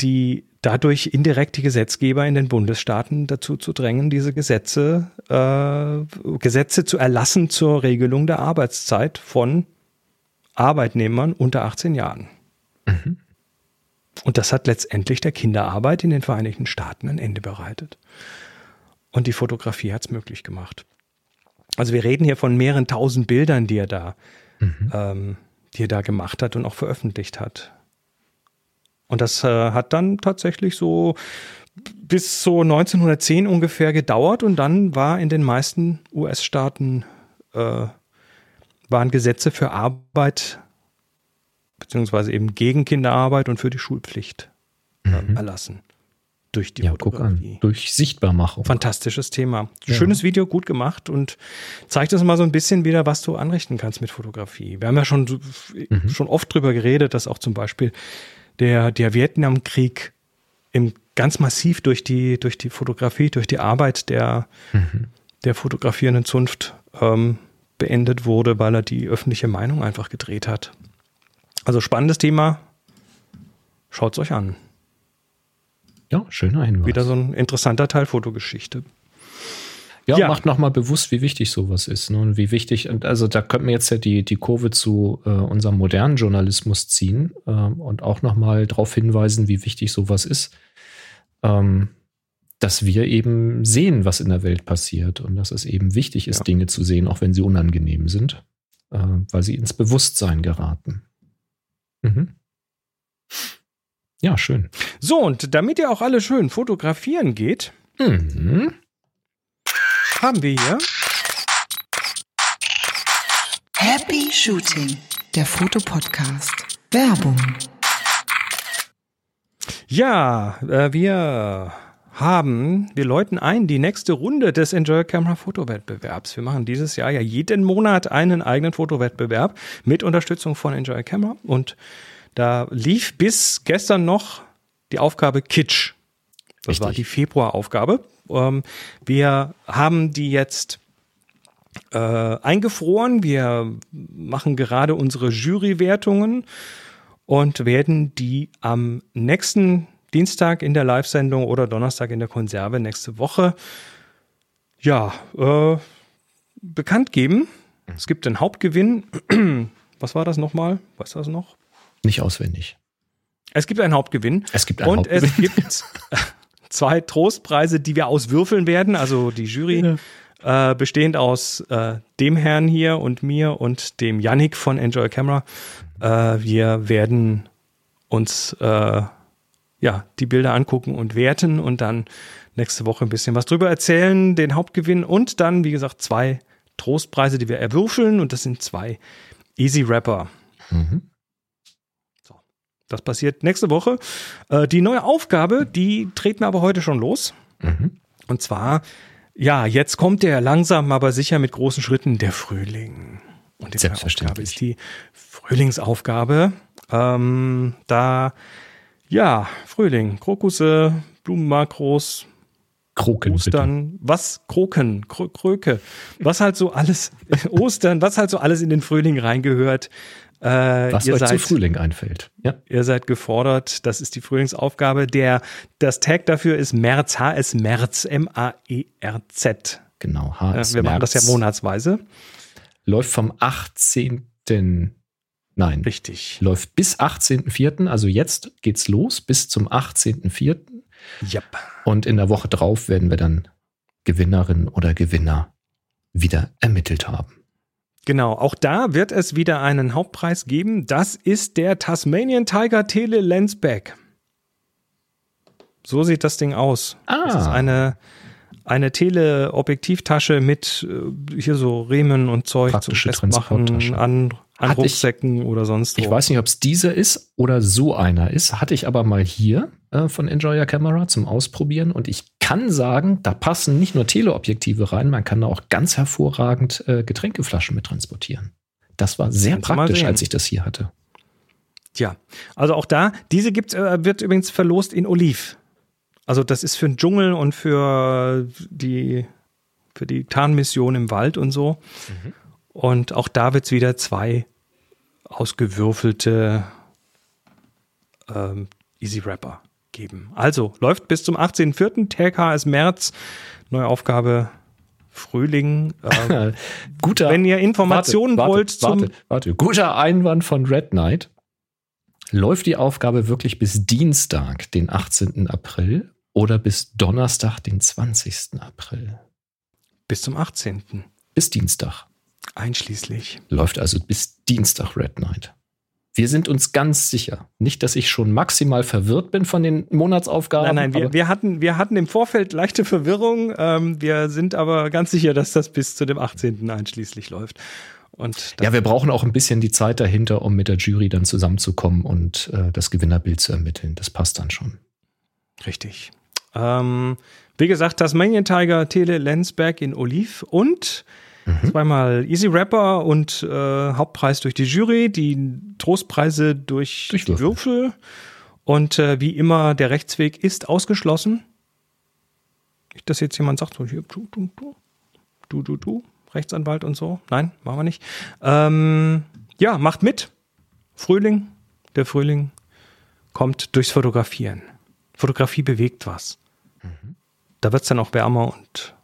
die dadurch indirekt die Gesetzgeber in den Bundesstaaten dazu zu drängen, diese Gesetze, äh, Gesetze zu erlassen zur Regelung der Arbeitszeit von Arbeitnehmern unter 18 Jahren. Mhm. Und das hat letztendlich der Kinderarbeit in den Vereinigten Staaten ein Ende bereitet. Und die Fotografie hat es möglich gemacht. Also wir reden hier von mehreren tausend Bildern, die er da mhm. ähm, die er da gemacht hat und auch veröffentlicht hat. Und das äh, hat dann tatsächlich so bis so 1910 ungefähr gedauert und dann war in den meisten US-Staaten äh, waren Gesetze für Arbeit beziehungsweise eben gegen Kinderarbeit und für die Schulpflicht äh, mhm. erlassen durch die ja, Fotografie. Guck an. Durch Sichtbarmachung. Fantastisches Thema. Schönes ja. Video, gut gemacht und zeigt uns mal so ein bisschen wieder, was du anrichten kannst mit Fotografie. Wir haben ja schon, mhm. schon oft drüber geredet, dass auch zum Beispiel der, der Vietnamkrieg im, ganz massiv durch die, durch die Fotografie, durch die Arbeit der, mhm. der fotografierenden Zunft ähm, beendet wurde, weil er die öffentliche Meinung einfach gedreht hat. Also spannendes Thema. Schaut es euch an. Ja, schöner Hinweis. Wieder so ein interessanter Teil Fotogeschichte. Ja, Ja. macht nochmal bewusst, wie wichtig sowas ist. Ne? Und wie wichtig, und also da könnten wir jetzt ja die, die Kurve zu äh, unserem modernen Journalismus ziehen ähm, und auch nochmal darauf hinweisen, wie wichtig sowas ist. Ähm, dass wir eben sehen, was in der Welt passiert und dass es eben wichtig ist, Ja. Dinge zu sehen, auch wenn sie unangenehm sind, äh, weil sie ins Bewusstsein geraten. Mhm. Ja, schön. So, und damit ihr auch alle schön fotografieren geht, Mhm. haben wir hier Happy Shooting, der Fotopodcast. Werbung. Ja, äh, wir haben, wir läuten ein die nächste Runde des Enjoy Camera Fotowettbewerbs. Wir machen dieses Jahr ja jeden Monat einen eigenen Fotowettbewerb mit Unterstützung von Enjoy Camera und da lief bis gestern noch die Aufgabe Kitsch. Das Richtig. war die Februaraufgabe. Ähm, wir haben die jetzt äh, eingefroren. Wir machen gerade unsere Jurywertungen und werden die am nächsten Dienstag in der Live-Sendung oder Donnerstag in der Konserve nächste Woche ja äh, bekannt geben. Es gibt einen Hauptgewinn. Was war das nochmal? Weißt du das noch? Nicht auswendig. Es gibt einen Hauptgewinn. Es gibt einen Und es Hauptgewinn. gibt zwei Trostpreise, die wir auswürfeln werden. Also die Jury äh, bestehend aus äh, dem Herrn hier und mir und dem Yannick von Enjoy Camera. Äh, wir werden uns äh, ja die Bilder angucken und werten und dann nächste Woche ein bisschen was drüber erzählen, den Hauptgewinn und dann, wie gesagt, zwei Trostpreise, die wir erwürfeln und das sind zwei Easy Rapper. Mhm. Das passiert nächste Woche. Äh, die neue Aufgabe, die treten wir aber heute schon los. Mhm. Und zwar, ja, jetzt kommt der langsam, aber sicher mit großen Schritten der Frühling. Und die. Aufgabe ist die Frühlingsaufgabe. Ähm, da, ja, Frühling, Krokusse, Blumenmakros, Kroken. bitte. Ostern, was Kroken, Krö Kröke, was halt so alles, Ostern, was halt so alles in den Frühling reingehört. Äh, Was ihr euch zu seid- Frühling einfällt. Ja. Ihr seid gefordert. Das ist die Frühlingsaufgabe. Der, das Tag dafür ist März, HS März, M-A-E-R-Z. Genau. Äh, HS wir machen das ja März. monatsweise. Läuft vom 18. Nein. Richtig. Läuft bis 18.04. Also jetzt geht's los bis zum 18.04. Yep. Und in der Woche drauf werden wir dann Gewinnerin oder Gewinner wieder ermittelt haben. Genau, auch da wird es wieder einen Hauptpreis geben. Das ist der Tasmanian Tiger Tele Lensback. So sieht das Ding aus. Ah. Das ist eine, eine Teleobjektivtasche mit äh, hier so Riemen und Zeug Praktische zum Festmachen an, an Hatte ich- Rucksäcken oder sonst wo. Ich weiß nicht, ob es dieser ist oder so einer ist. Hatte ich aber mal hier äh, von Enjoy Your Camera zum Ausprobieren. Und ich kann sagen, da passen nicht nur Teleobjektive rein, man kann da auch ganz hervorragend äh, Getränkeflaschen mit transportieren. Das war sehr Kannst praktisch, als ich das hier hatte. Tja, also auch da, diese gibt's, äh, wird übrigens verlost in Oliv. Also das ist für den Dschungel und für die, für die Tarnmission im Wald und so. Und auch da wird's wieder zwei ausgewürfelte ähm, Easy Rapper geben. Also läuft bis zum 18.04. Tag HS März. Neue Aufgabe Frühling. Äh, Guter, wenn ihr Informationen warte, wollt warte, zum warte, warte. Guter Einwand von Red Knight. Läuft die Aufgabe wirklich bis Dienstag, den 18. April oder bis Donnerstag, den 20. April? bis zum 18. Bis Dienstag. einschließlich. Läuft also bis Dienstag Red Knight. Wir sind uns ganz sicher. Nicht, dass ich schon maximal verwirrt bin von den Monatsaufgaben. Nein, nein, wir, wir, hatten, wir hatten im Vorfeld leichte Verwirrung. Ähm, wir sind aber ganz sicher, dass das bis zu dem 18. einschließlich läuft. Und das, ja, wir brauchen auch ein bisschen die Zeit dahinter, um mit der Jury dann zusammenzukommen und äh, das Gewinnerbild zu ermitteln. Das passt dann schon. richtig. Ähm, wie gesagt, Tasmanian Tiger, Tele Lensberg in Oliv und zweimal Easy Rapper und äh, Hauptpreis durch die Jury, die Trostpreise durch, Durch die Würfel. Und äh, wie immer, der Rechtsweg ist ausgeschlossen. Nicht, dass jetzt jemand sagt, so hier, du, du, du, du, du, du, Rechtsanwalt und so. Nein, machen wir nicht. Ähm, ja, macht mit. Frühling, der Frühling kommt durchs Fotografieren. Fotografie bewegt was. Da wird es dann auch wärmer und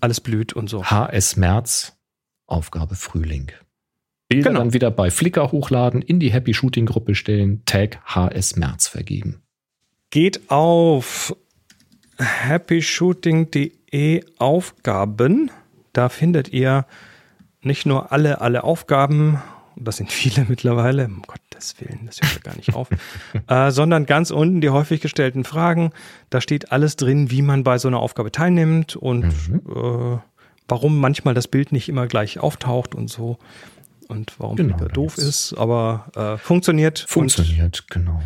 alles blüht und so. HS März, Aufgabe Frühling. Bilder Genau. dann wieder bei Flickr hochladen, in die Happy Shooting Gruppe stellen, Tag HS März vergeben. Geht auf happyshooting.de Aufgaben. Da findet ihr nicht nur alle, alle Aufgaben, das sind viele mittlerweile, um Gottes Willen, das hört ja gar nicht auf, äh, sondern ganz unten die häufig gestellten Fragen. Da steht alles drin, wie man bei so einer Aufgabe teilnimmt und äh, warum manchmal das Bild nicht immer gleich auftaucht und so. Und warum Genau, Flickr doof ist, aber äh, funktioniert. Funktioniert, genau.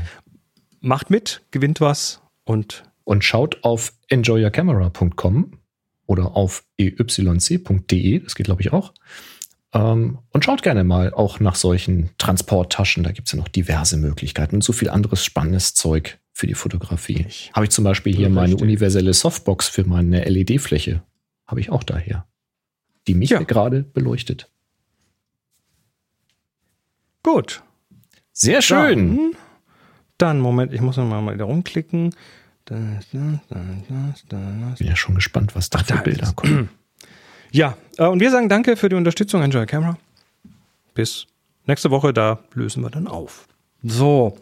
macht mit, gewinnt was und Und schaut auf enjoyyourcamera.com oder auf eyc.de, das geht glaube ich auch. Ähm, und schaut gerne mal auch nach solchen Transporttaschen, da gibt es ja noch diverse Möglichkeiten und so viel anderes spannendes Zeug für die Fotografie. Habe ich zum Beispiel hier meine universelle Softbox für meine LED-Fläche. Habe ich auch daher. Die mich Ja. gerade beleuchtet. gut. Sehr schön. Dann, dann, Moment, ich muss noch mal wieder rumklicken. Das, das, das, Bin ja schon gespannt, was da für da Bilder kommen. Ja, äh, und wir sagen danke für die Unterstützung, Enjoy Camera. Bis nächste Woche, da lösen wir dann auf. So,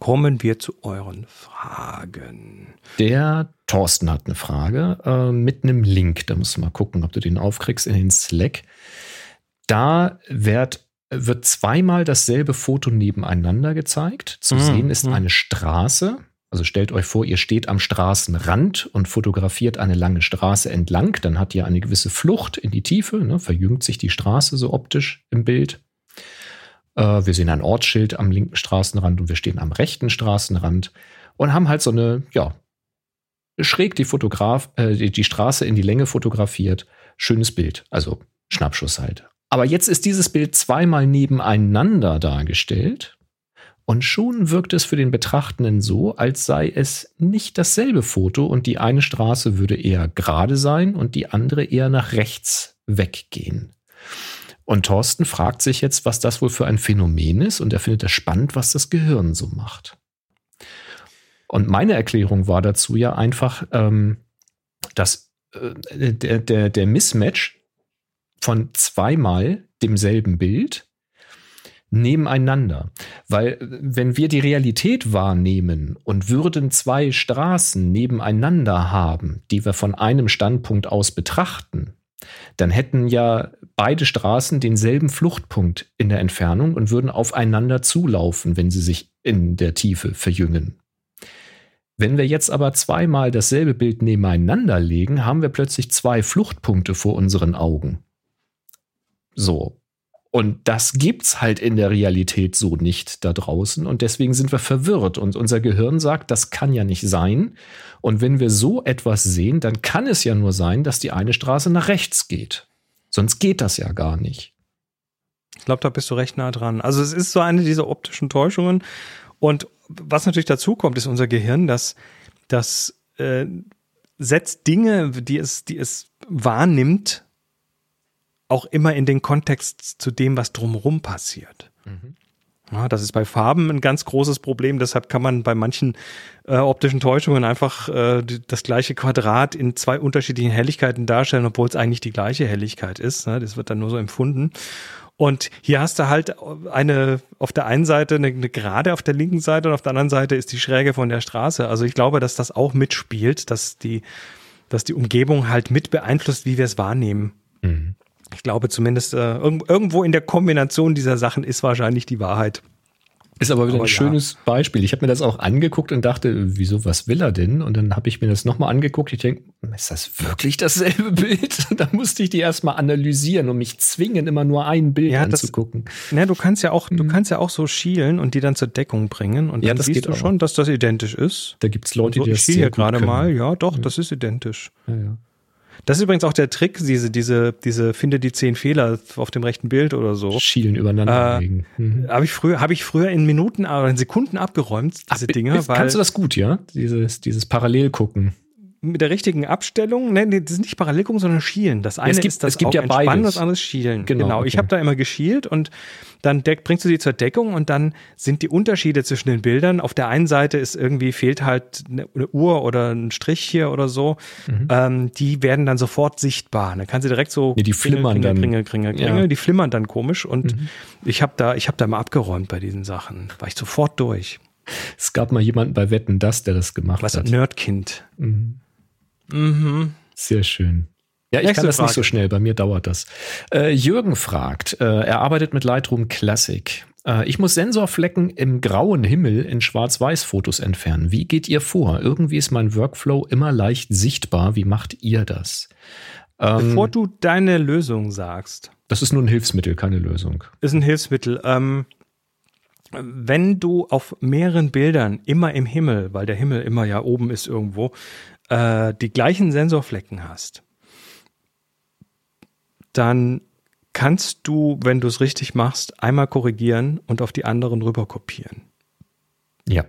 kommen wir zu euren Fragen. Der Thorsten hat eine Frage äh, mit einem Link. Da musst du mal gucken, ob du den aufkriegst in den Slack. Da wird, wird zweimal dasselbe Foto nebeneinander gezeigt. Zu Mhm, sehen ist mhm. eine Straße. Also stellt euch vor, ihr steht am Straßenrand und fotografiert eine lange Straße entlang. Dann hat ihr eine gewisse Flucht in die Tiefe, ne, verjüngt sich die Straße so optisch im Bild. Äh, wir sehen ein Ortsschild am linken Straßenrand und wir stehen am rechten Straßenrand und haben halt so eine, ja, schräg die Fotograf, äh, die, die Straße in die Länge fotografiert. Schönes Bild, also Schnappschuss halt. Aber jetzt ist dieses Bild zweimal nebeneinander dargestellt und schon wirkt es für den Betrachtenden so, als sei es nicht dasselbe Foto und die eine Straße würde eher gerade sein und die andere eher nach rechts weggehen. Und Thorsten fragt sich jetzt, was das wohl für ein Phänomen ist und er findet es spannend, was das Gehirn so macht. Und meine Erklärung war dazu ja einfach, ähm, dass äh, der, der, der Mismatch von zweimal demselben Bild nebeneinander. Weil äh, wenn wir die Realität wahrnehmen und würden zwei Straßen nebeneinander haben, die wir von einem Standpunkt aus betrachten, dann hätten ja beide Straßen denselben Fluchtpunkt in der Entfernung und würden aufeinander zulaufen, wenn sie sich in der Tiefe verjüngen. Wenn wir jetzt aber zweimal dasselbe Bild nebeneinander legen, haben wir plötzlich zwei Fluchtpunkte vor unseren Augen. So. Und das gibt's halt in der Realität so nicht da draußen und deswegen sind wir verwirrt und unser Gehirn sagt, das kann ja nicht sein. Und wenn wir so etwas sehen, dann kann es ja nur sein, dass die eine Straße nach rechts geht. Sonst geht das ja gar nicht. Ich glaube, da bist du recht nah dran. Also es ist so eine dieser optischen Täuschungen. Und was natürlich dazu kommt, ist unser Gehirn, das, das äh, setzt Dinge, die es, die es wahrnimmt, auch immer in den Kontext zu dem, was drumherum passiert. Ja, das ist bei Farben ein ganz großes Problem. Deshalb kann man bei manchen äh, optischen Täuschungen einfach äh, das gleiche Quadrat in zwei unterschiedlichen Helligkeiten darstellen, obwohl es eigentlich die gleiche Helligkeit ist. Ne? Das wird dann nur so empfunden. Und hier hast du halt eine, auf der einen Seite eine, eine Gerade auf der linken Seite und auf der anderen Seite ist die Schräge von der Straße. Also ich glaube, dass das auch mitspielt, dass die, dass die Umgebung halt mit beeinflusst, wie wir es wahrnehmen. Ich glaube zumindest äh, irgend, irgendwo in der Kombination dieser Sachen ist wahrscheinlich die Wahrheit. Ist aber wieder Aber ein ja. schönes Beispiel. Ich habe mir das auch angeguckt und dachte, wieso, was will er denn? Und dann habe ich mir das nochmal angeguckt. Ich denke, ist das wirklich dasselbe Bild? da musste ich die erstmal analysieren und mich zwingen, immer nur ein Bild Ja, das- anzugucken. Ja, du kannst ja auch, du kannst ja auch so schielen und die dann zur Deckung bringen und Ja, dann das siehst geht du auch. schon, dass das identisch ist. Da gibt es Leute, So, die ich das schiele hier gut gerade mal, ja, doch, das ist identisch. Ja, ja. Das ist übrigens auch der Trick, diese, diese, diese finde die zehn Fehler auf dem rechten Bild oder so. Schielen übereinander Äh, legen. Mhm. Habe ich früher, habe ich früher in Minuten oder in Sekunden abgeräumt, diese Ach, Dinge, weil Kannst du das gut, ja? Dieses, dieses Parallelgucken. Mit der richtigen Abstellung, ne, nee, das sind nicht parallel gucken, sondern schielen. Das eine es gibt- ist das es gibt ja Augenentspannen, beides. das andere ist schielen. Genau, Genau, ich okay. habe da immer geschielt und dann deck, bringst du sie zur Deckung und dann sind die Unterschiede zwischen den Bildern. Auf der einen Seite ist irgendwie fehlt halt eine, eine Uhr oder ein Strich hier oder so. Mhm. Ähm, die werden dann sofort sichtbar. Dann kannst du direkt so Nee, die flimmern kringel, dann. kringel, kringel, kringel, Ja. Mhm. Die flimmern dann komisch und ich habe da, ich habe da mal abgeräumt bei diesen Sachen. War ich sofort durch. Es gab mal jemanden bei Wetten, das, der das gemacht Was ein hat. Nerdkind. Sehr schön. Ja, ich Nächste kann das nicht Frage. so schnell, bei mir dauert das. Äh, Jürgen fragt, äh, er arbeitet mit Lightroom Classic. Äh, ich muss Sensorflecken im grauen Himmel in Schwarz-Weiß-Fotos entfernen. Wie geht ihr vor? Irgendwie ist mein Workflow immer leicht sichtbar. Wie macht ihr das? Ähm, Bevor du deine Lösung sagst, das ist nur ein Hilfsmittel, keine Lösung. ist ein Hilfsmittel. Ähm, wenn du auf mehreren Bildern immer im Himmel, weil der Himmel immer ja oben ist irgendwo, äh, die gleichen Sensorflecken hast, dann kannst du, wenn du es richtig machst, einmal korrigieren und auf die anderen rüber kopieren. Ja.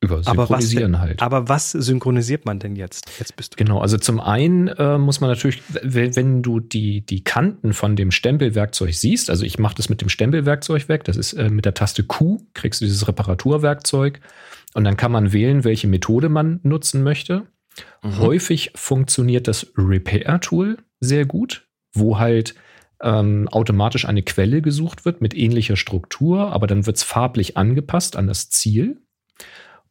Über Aber was, Synchronisieren halt. aber was synchronisiert man denn jetzt? Jetzt bist du. Genau, also zum einen äh, muss man natürlich, wenn, du die, die Kanten von dem Stempelwerkzeug siehst, also ich mache das mit dem Stempelwerkzeug weg, das ist äh, mit der Taste Q, kriegst du dieses Reparaturwerkzeug und dann kann man wählen, welche Methode man nutzen möchte. Häufig funktioniert das Repair-Tool sehr gut, wo halt ähm, automatisch eine Quelle gesucht wird mit ähnlicher Struktur, aber dann wird es farblich angepasst an das Ziel.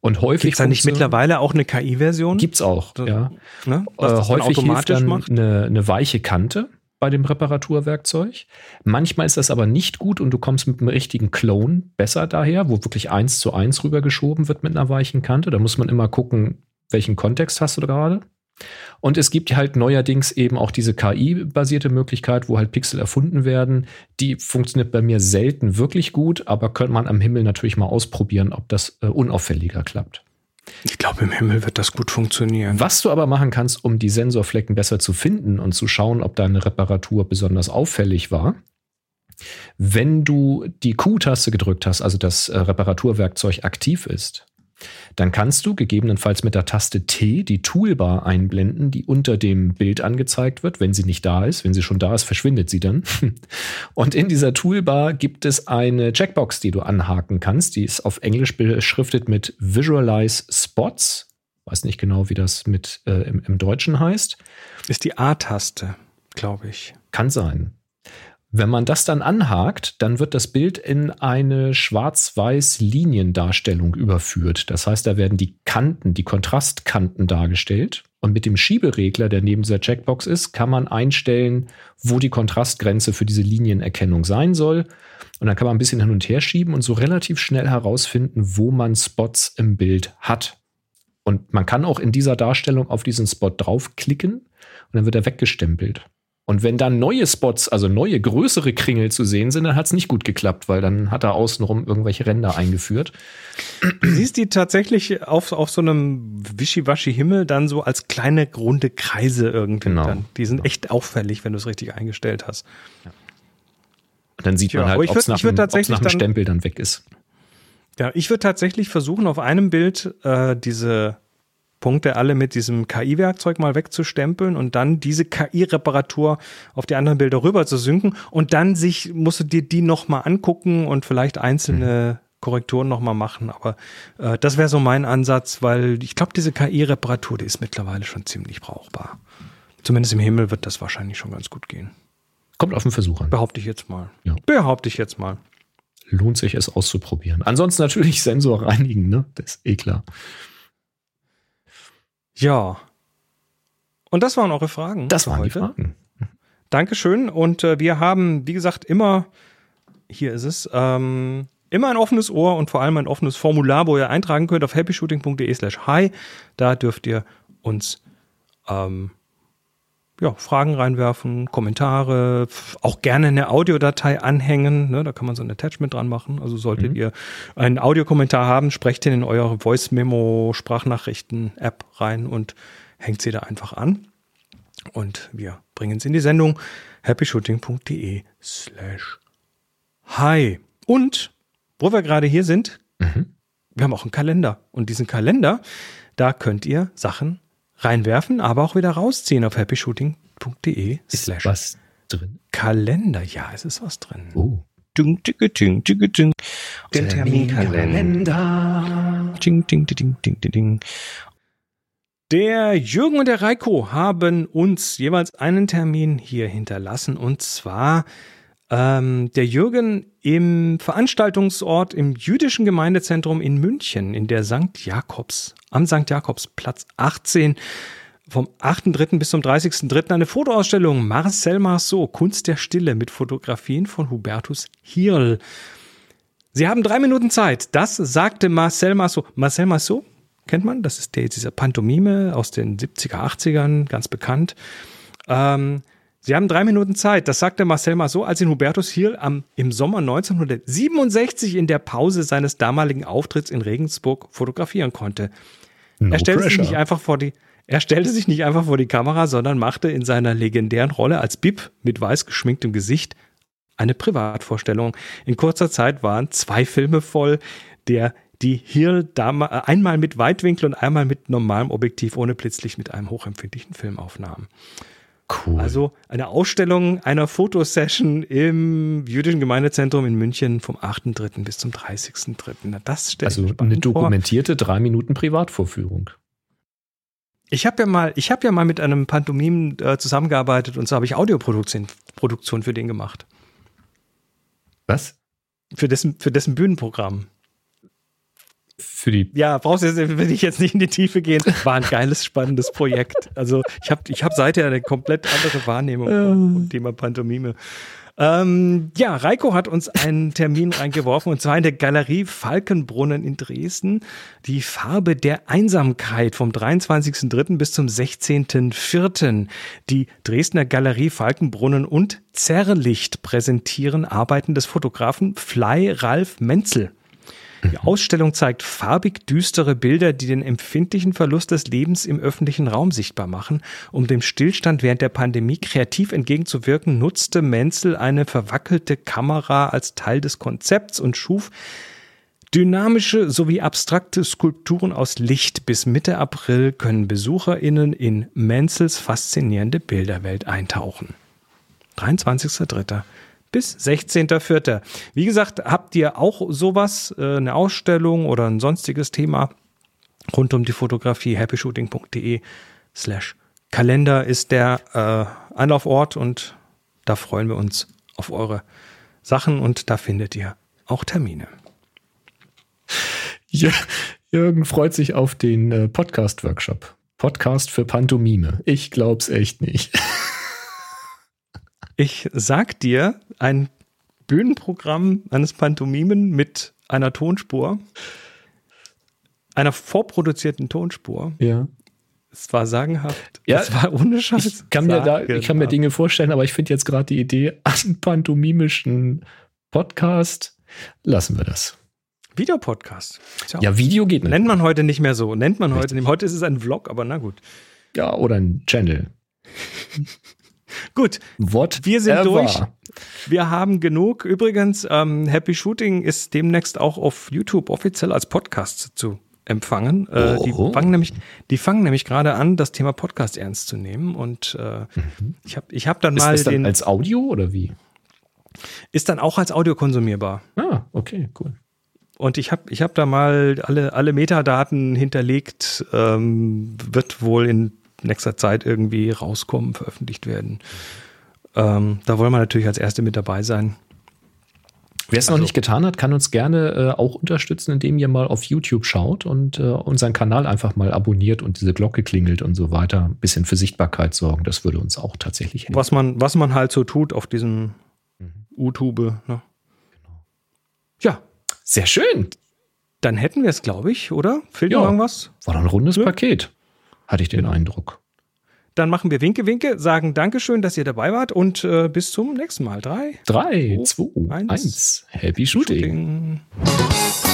Und häufig Gibt es da nicht mittlerweile auch eine KI-Version? Gibt's auch, So, ja. ne? Äh, Was das dann häufig hilft automatisch dann macht? eine, eine weiche Kante bei dem Reparaturwerkzeug. Manchmal ist das aber nicht gut und du kommst mit einem richtigen Clone besser daher, wo wirklich eins zu eins rübergeschoben wird mit einer weichen Kante. Da muss man immer gucken, welchen Kontext hast du da gerade. Und es gibt halt neuerdings eben auch diese KI-basierte Möglichkeit, wo halt Pixel erfunden werden. Die funktioniert bei mir selten wirklich gut, aber könnte man am Himmel natürlich mal ausprobieren, ob das äh, unauffälliger klappt. Ich glaube, im Himmel wird das gut funktionieren. Was du aber machen kannst, um die Sensorflecken besser zu finden und zu schauen, ob deine Reparatur besonders auffällig war, wenn du die Q-Taste gedrückt hast, also das äh, Reparaturwerkzeug aktiv ist, dann kannst du gegebenenfalls mit der Taste T die Toolbar einblenden, die unter dem Bild angezeigt wird, wenn sie nicht da ist. Wenn sie schon da ist, verschwindet sie dann. Und in dieser Toolbar gibt es eine Checkbox, die du anhaken kannst. Die ist auf Englisch beschriftet mit Visualize Spots. Weiß nicht genau, wie das mit äh, im, im Deutschen heißt. Ist die A-Taste, glaube ich. Kann sein. Wenn man das dann anhakt, dann wird das Bild in eine schwarz-weiß Liniendarstellung überführt. Das heißt, da werden die Kanten, die Kontrastkanten dargestellt. Und mit dem Schieberegler, der neben dieser Checkbox ist, kann man einstellen, wo die Kontrastgrenze für diese Linienerkennung sein soll. Und dann kann man ein bisschen hin und her schieben und so relativ schnell herausfinden, wo man Spots im Bild hat. Und man kann auch in dieser Darstellung auf diesen Spot draufklicken und dann wird er weggestempelt. Und wenn dann neue Spots, also neue größere Kringel zu sehen sind, dann hat es nicht gut geklappt, weil dann hat er außenrum irgendwelche Ränder eingeführt. Du siehst die tatsächlich auf, auf so einem Wischiwaschi-Himmel dann so als kleine runde Kreise irgendwie. Genau. Dann. Die sind echt auffällig, wenn du es richtig eingestellt hast. Und dann sieht Tja, man halt, ob es nach, würd nach dem dann- Stempel dann weg ist. Ja, ich würde tatsächlich versuchen, auf einem Bild äh, diese Punkte alle mit diesem KI-Werkzeug mal wegzustempeln und dann diese KI-Reparatur auf die anderen Bilder rüber zu synken und dann sich, musst du dir die nochmal angucken und vielleicht einzelne Korrekturen nochmal machen. Aber äh, das wäre so mein Ansatz, weil ich glaube, diese KI-Reparatur, die ist mittlerweile schon ziemlich brauchbar. Zumindest im Himmel wird das wahrscheinlich schon ganz gut gehen. Kommt auf den Versuch an. Behaupte ich jetzt mal. Ja. Behaupte ich jetzt mal. Lohnt sich es auszuprobieren. Ansonsten natürlich Sensor reinigen, ne? Das ist eh klar. Ja. Und das waren eure Fragen. Das waren die heute. Fragen. Dankeschön. Und äh, wir haben, wie gesagt, immer, hier ist es, ähm, immer ein offenes Ohr und vor allem ein offenes Formular, wo ihr eintragen könnt auf happyshooting.de slash hi. Da dürft ihr uns ähm, ja, Fragen reinwerfen, Kommentare, auch gerne eine Audiodatei anhängen. Ne? Da kann man so ein Attachment dran machen. Also solltet ihr einen Audiokommentar haben, sprecht den in eure Voice-Memo-Sprachnachrichten-App rein und hängt sie da einfach an. Und wir bringen es in die Sendung happyshooting.de slash hi. Und wo wir gerade hier sind, wir haben auch einen Kalender. Und diesen Kalender, da könnt ihr Sachen reinwerfen, aber auch wieder rausziehen auf happyshooting.de slash was drin? Kalender. Ja, es ist was drin. Oh. Ding, ding, ding, ding, ding. Den Terminkalender. Ding, ding, ding, ding, ding, ding. Der Jürgen und der Reiko haben uns jeweils einen Termin hier hinterlassen und zwar ähm, der Jürgen im Veranstaltungsort im jüdischen Gemeindezentrum in München in der St. Jakobs, am St. Jakobsplatz 18 vom 8.3. bis zum 30.3. eine Fotoausstellung Marcel Marceau, Kunst der Stille mit Fotografien von Hubertus Hirl. Sie haben drei Minuten Zeit. Das sagte Marcel Marceau. Marcel Marceau kennt man, das ist der, dieser Pantomime aus den 70er, 80ern, ganz bekannt. Ähm, Sie haben drei Minuten Zeit, das sagte Marcel Marceau, als ihn Hubertus Hirl am, im Sommer 1967 in der Pause seines damaligen Auftritts in Regensburg fotografieren konnte. No er stellte sich nicht einfach vor die er stellte sich nicht einfach vor die Kamera, sondern machte in seiner legendären Rolle als Bib mit weiß geschminktem Gesicht eine Privatvorstellung. In kurzer Zeit waren zwei Filme voll, der die Hirl dama- äh, einmal mit Weitwinkel und einmal mit normalem Objektiv ohne Blitzlicht mit einem hochempfindlichen Film aufnahm. Cool. Also eine Ausstellung einer Fotosession im jüdischen Gemeindezentrum in München vom 8.3. bis zum 30.3. Na, Das stellt also eine spannend vor. dokumentierte drei Minuten Privatvorführung. Ich habe ja mal, ich habe ja mal mit einem Pantomim äh, zusammengearbeitet und so habe ich Audioproduktion Produktion für den gemacht. Was? Für dessen, für dessen Bühnenprogramm. Für die. Ja, brauchst du jetzt, will ich jetzt nicht in die Tiefe gehen. War ein geiles, spannendes Projekt. Also ich habe ich hab seither eine komplett andere Wahrnehmung vom, vom Thema Pantomime. Ähm, ja, Reiko hat uns einen Termin reingeworfen und zwar in der Galerie Falkenbrunnen in Dresden. Die Farbe der Einsamkeit vom 23.03. bis zum 16.04. Die Dresdner Galerie Falkenbrunnen und Zerrlicht präsentieren Arbeiten des Fotografen Fly Ralf Menzel. Die Ausstellung zeigt farbig düstere Bilder, die den empfindlichen Verlust des Lebens im öffentlichen Raum sichtbar machen. Um dem Stillstand während der Pandemie kreativ entgegenzuwirken, nutzte Menzel eine verwackelte Kamera als Teil des Konzepts und schuf Dynamische sowie abstrakte Skulpturen aus Licht. Bis Mitte April können BesucherInnen in Menzels faszinierende Bilderwelt eintauchen. 23.03. bis 16.04. Wie gesagt, habt ihr auch sowas, äh, eine Ausstellung oder ein sonstiges Thema rund um die Fotografie? happyshooting.de slash Kalender ist der äh, Anlaufort und da freuen wir uns auf eure Sachen und da findet ihr auch Termine. Ja, Jürgen freut sich auf den äh, Podcast-Workshop. Podcast für Pantomime. Ich glaub's echt nicht. Ich sag dir, ein Bühnenprogramm eines Pantomimen mit einer Tonspur, einer vorproduzierten Tonspur. Ja. Es war sagenhaft. Ja, es war ohne Scheiß. Ich kann mir da, ich kann mir. Dinge vorstellen, aber ich finde jetzt gerade die Idee, einen pantomimischen Podcast, lassen wir das. Videopodcast. Tja. Ja, Video geht nicht. Nennt man heute nicht mehr so. Nennt man heute Richtig. nicht. Heute ist es ein Vlog, aber na gut. Ja, oder ein Channel. Gut, What wir sind ever. durch. Wir haben genug. Übrigens, ähm, Happy Shooting ist demnächst auch auf YouTube offiziell als Podcast zu empfangen. Äh, die Oho. fangen nämlich, die fangen nämlich gerade an, das Thema Podcast ernst zu nehmen. Und äh, ich habe ich hab dann Ist mal das dann den, als Audio oder wie? ist dann auch als Audio konsumierbar. Ah, okay, cool. Und ich habe ich hab da mal alle, alle Metadaten hinterlegt, ähm, wird wohl in nächster Zeit irgendwie rauskommen, veröffentlicht werden. Ähm, da wollen wir natürlich als Erste mit dabei sein. Wer es noch Also- nicht getan hat, kann uns gerne äh, auch unterstützen, indem ihr mal auf YouTube schaut und äh, unseren Kanal einfach mal abonniert und diese Glocke klingelt und so weiter. Ein bisschen für Sichtbarkeit sorgen. Das würde uns auch tatsächlich helfen. Was man, was man halt so tut auf diesem YouTube. Ne? Ja, Sehr schön. dann hätten wir es, glaube ich, oder? Fehlt Ja. noch irgendwas? War doch ein rundes Ja. Paket. Hatte ich den Eindruck. Dann machen wir Winke, Winke, sagen Dankeschön, dass ihr dabei wart und äh, bis zum nächsten Mal. Drei. Drei, zwei, eins. eins. Happy Shooting. Shooting.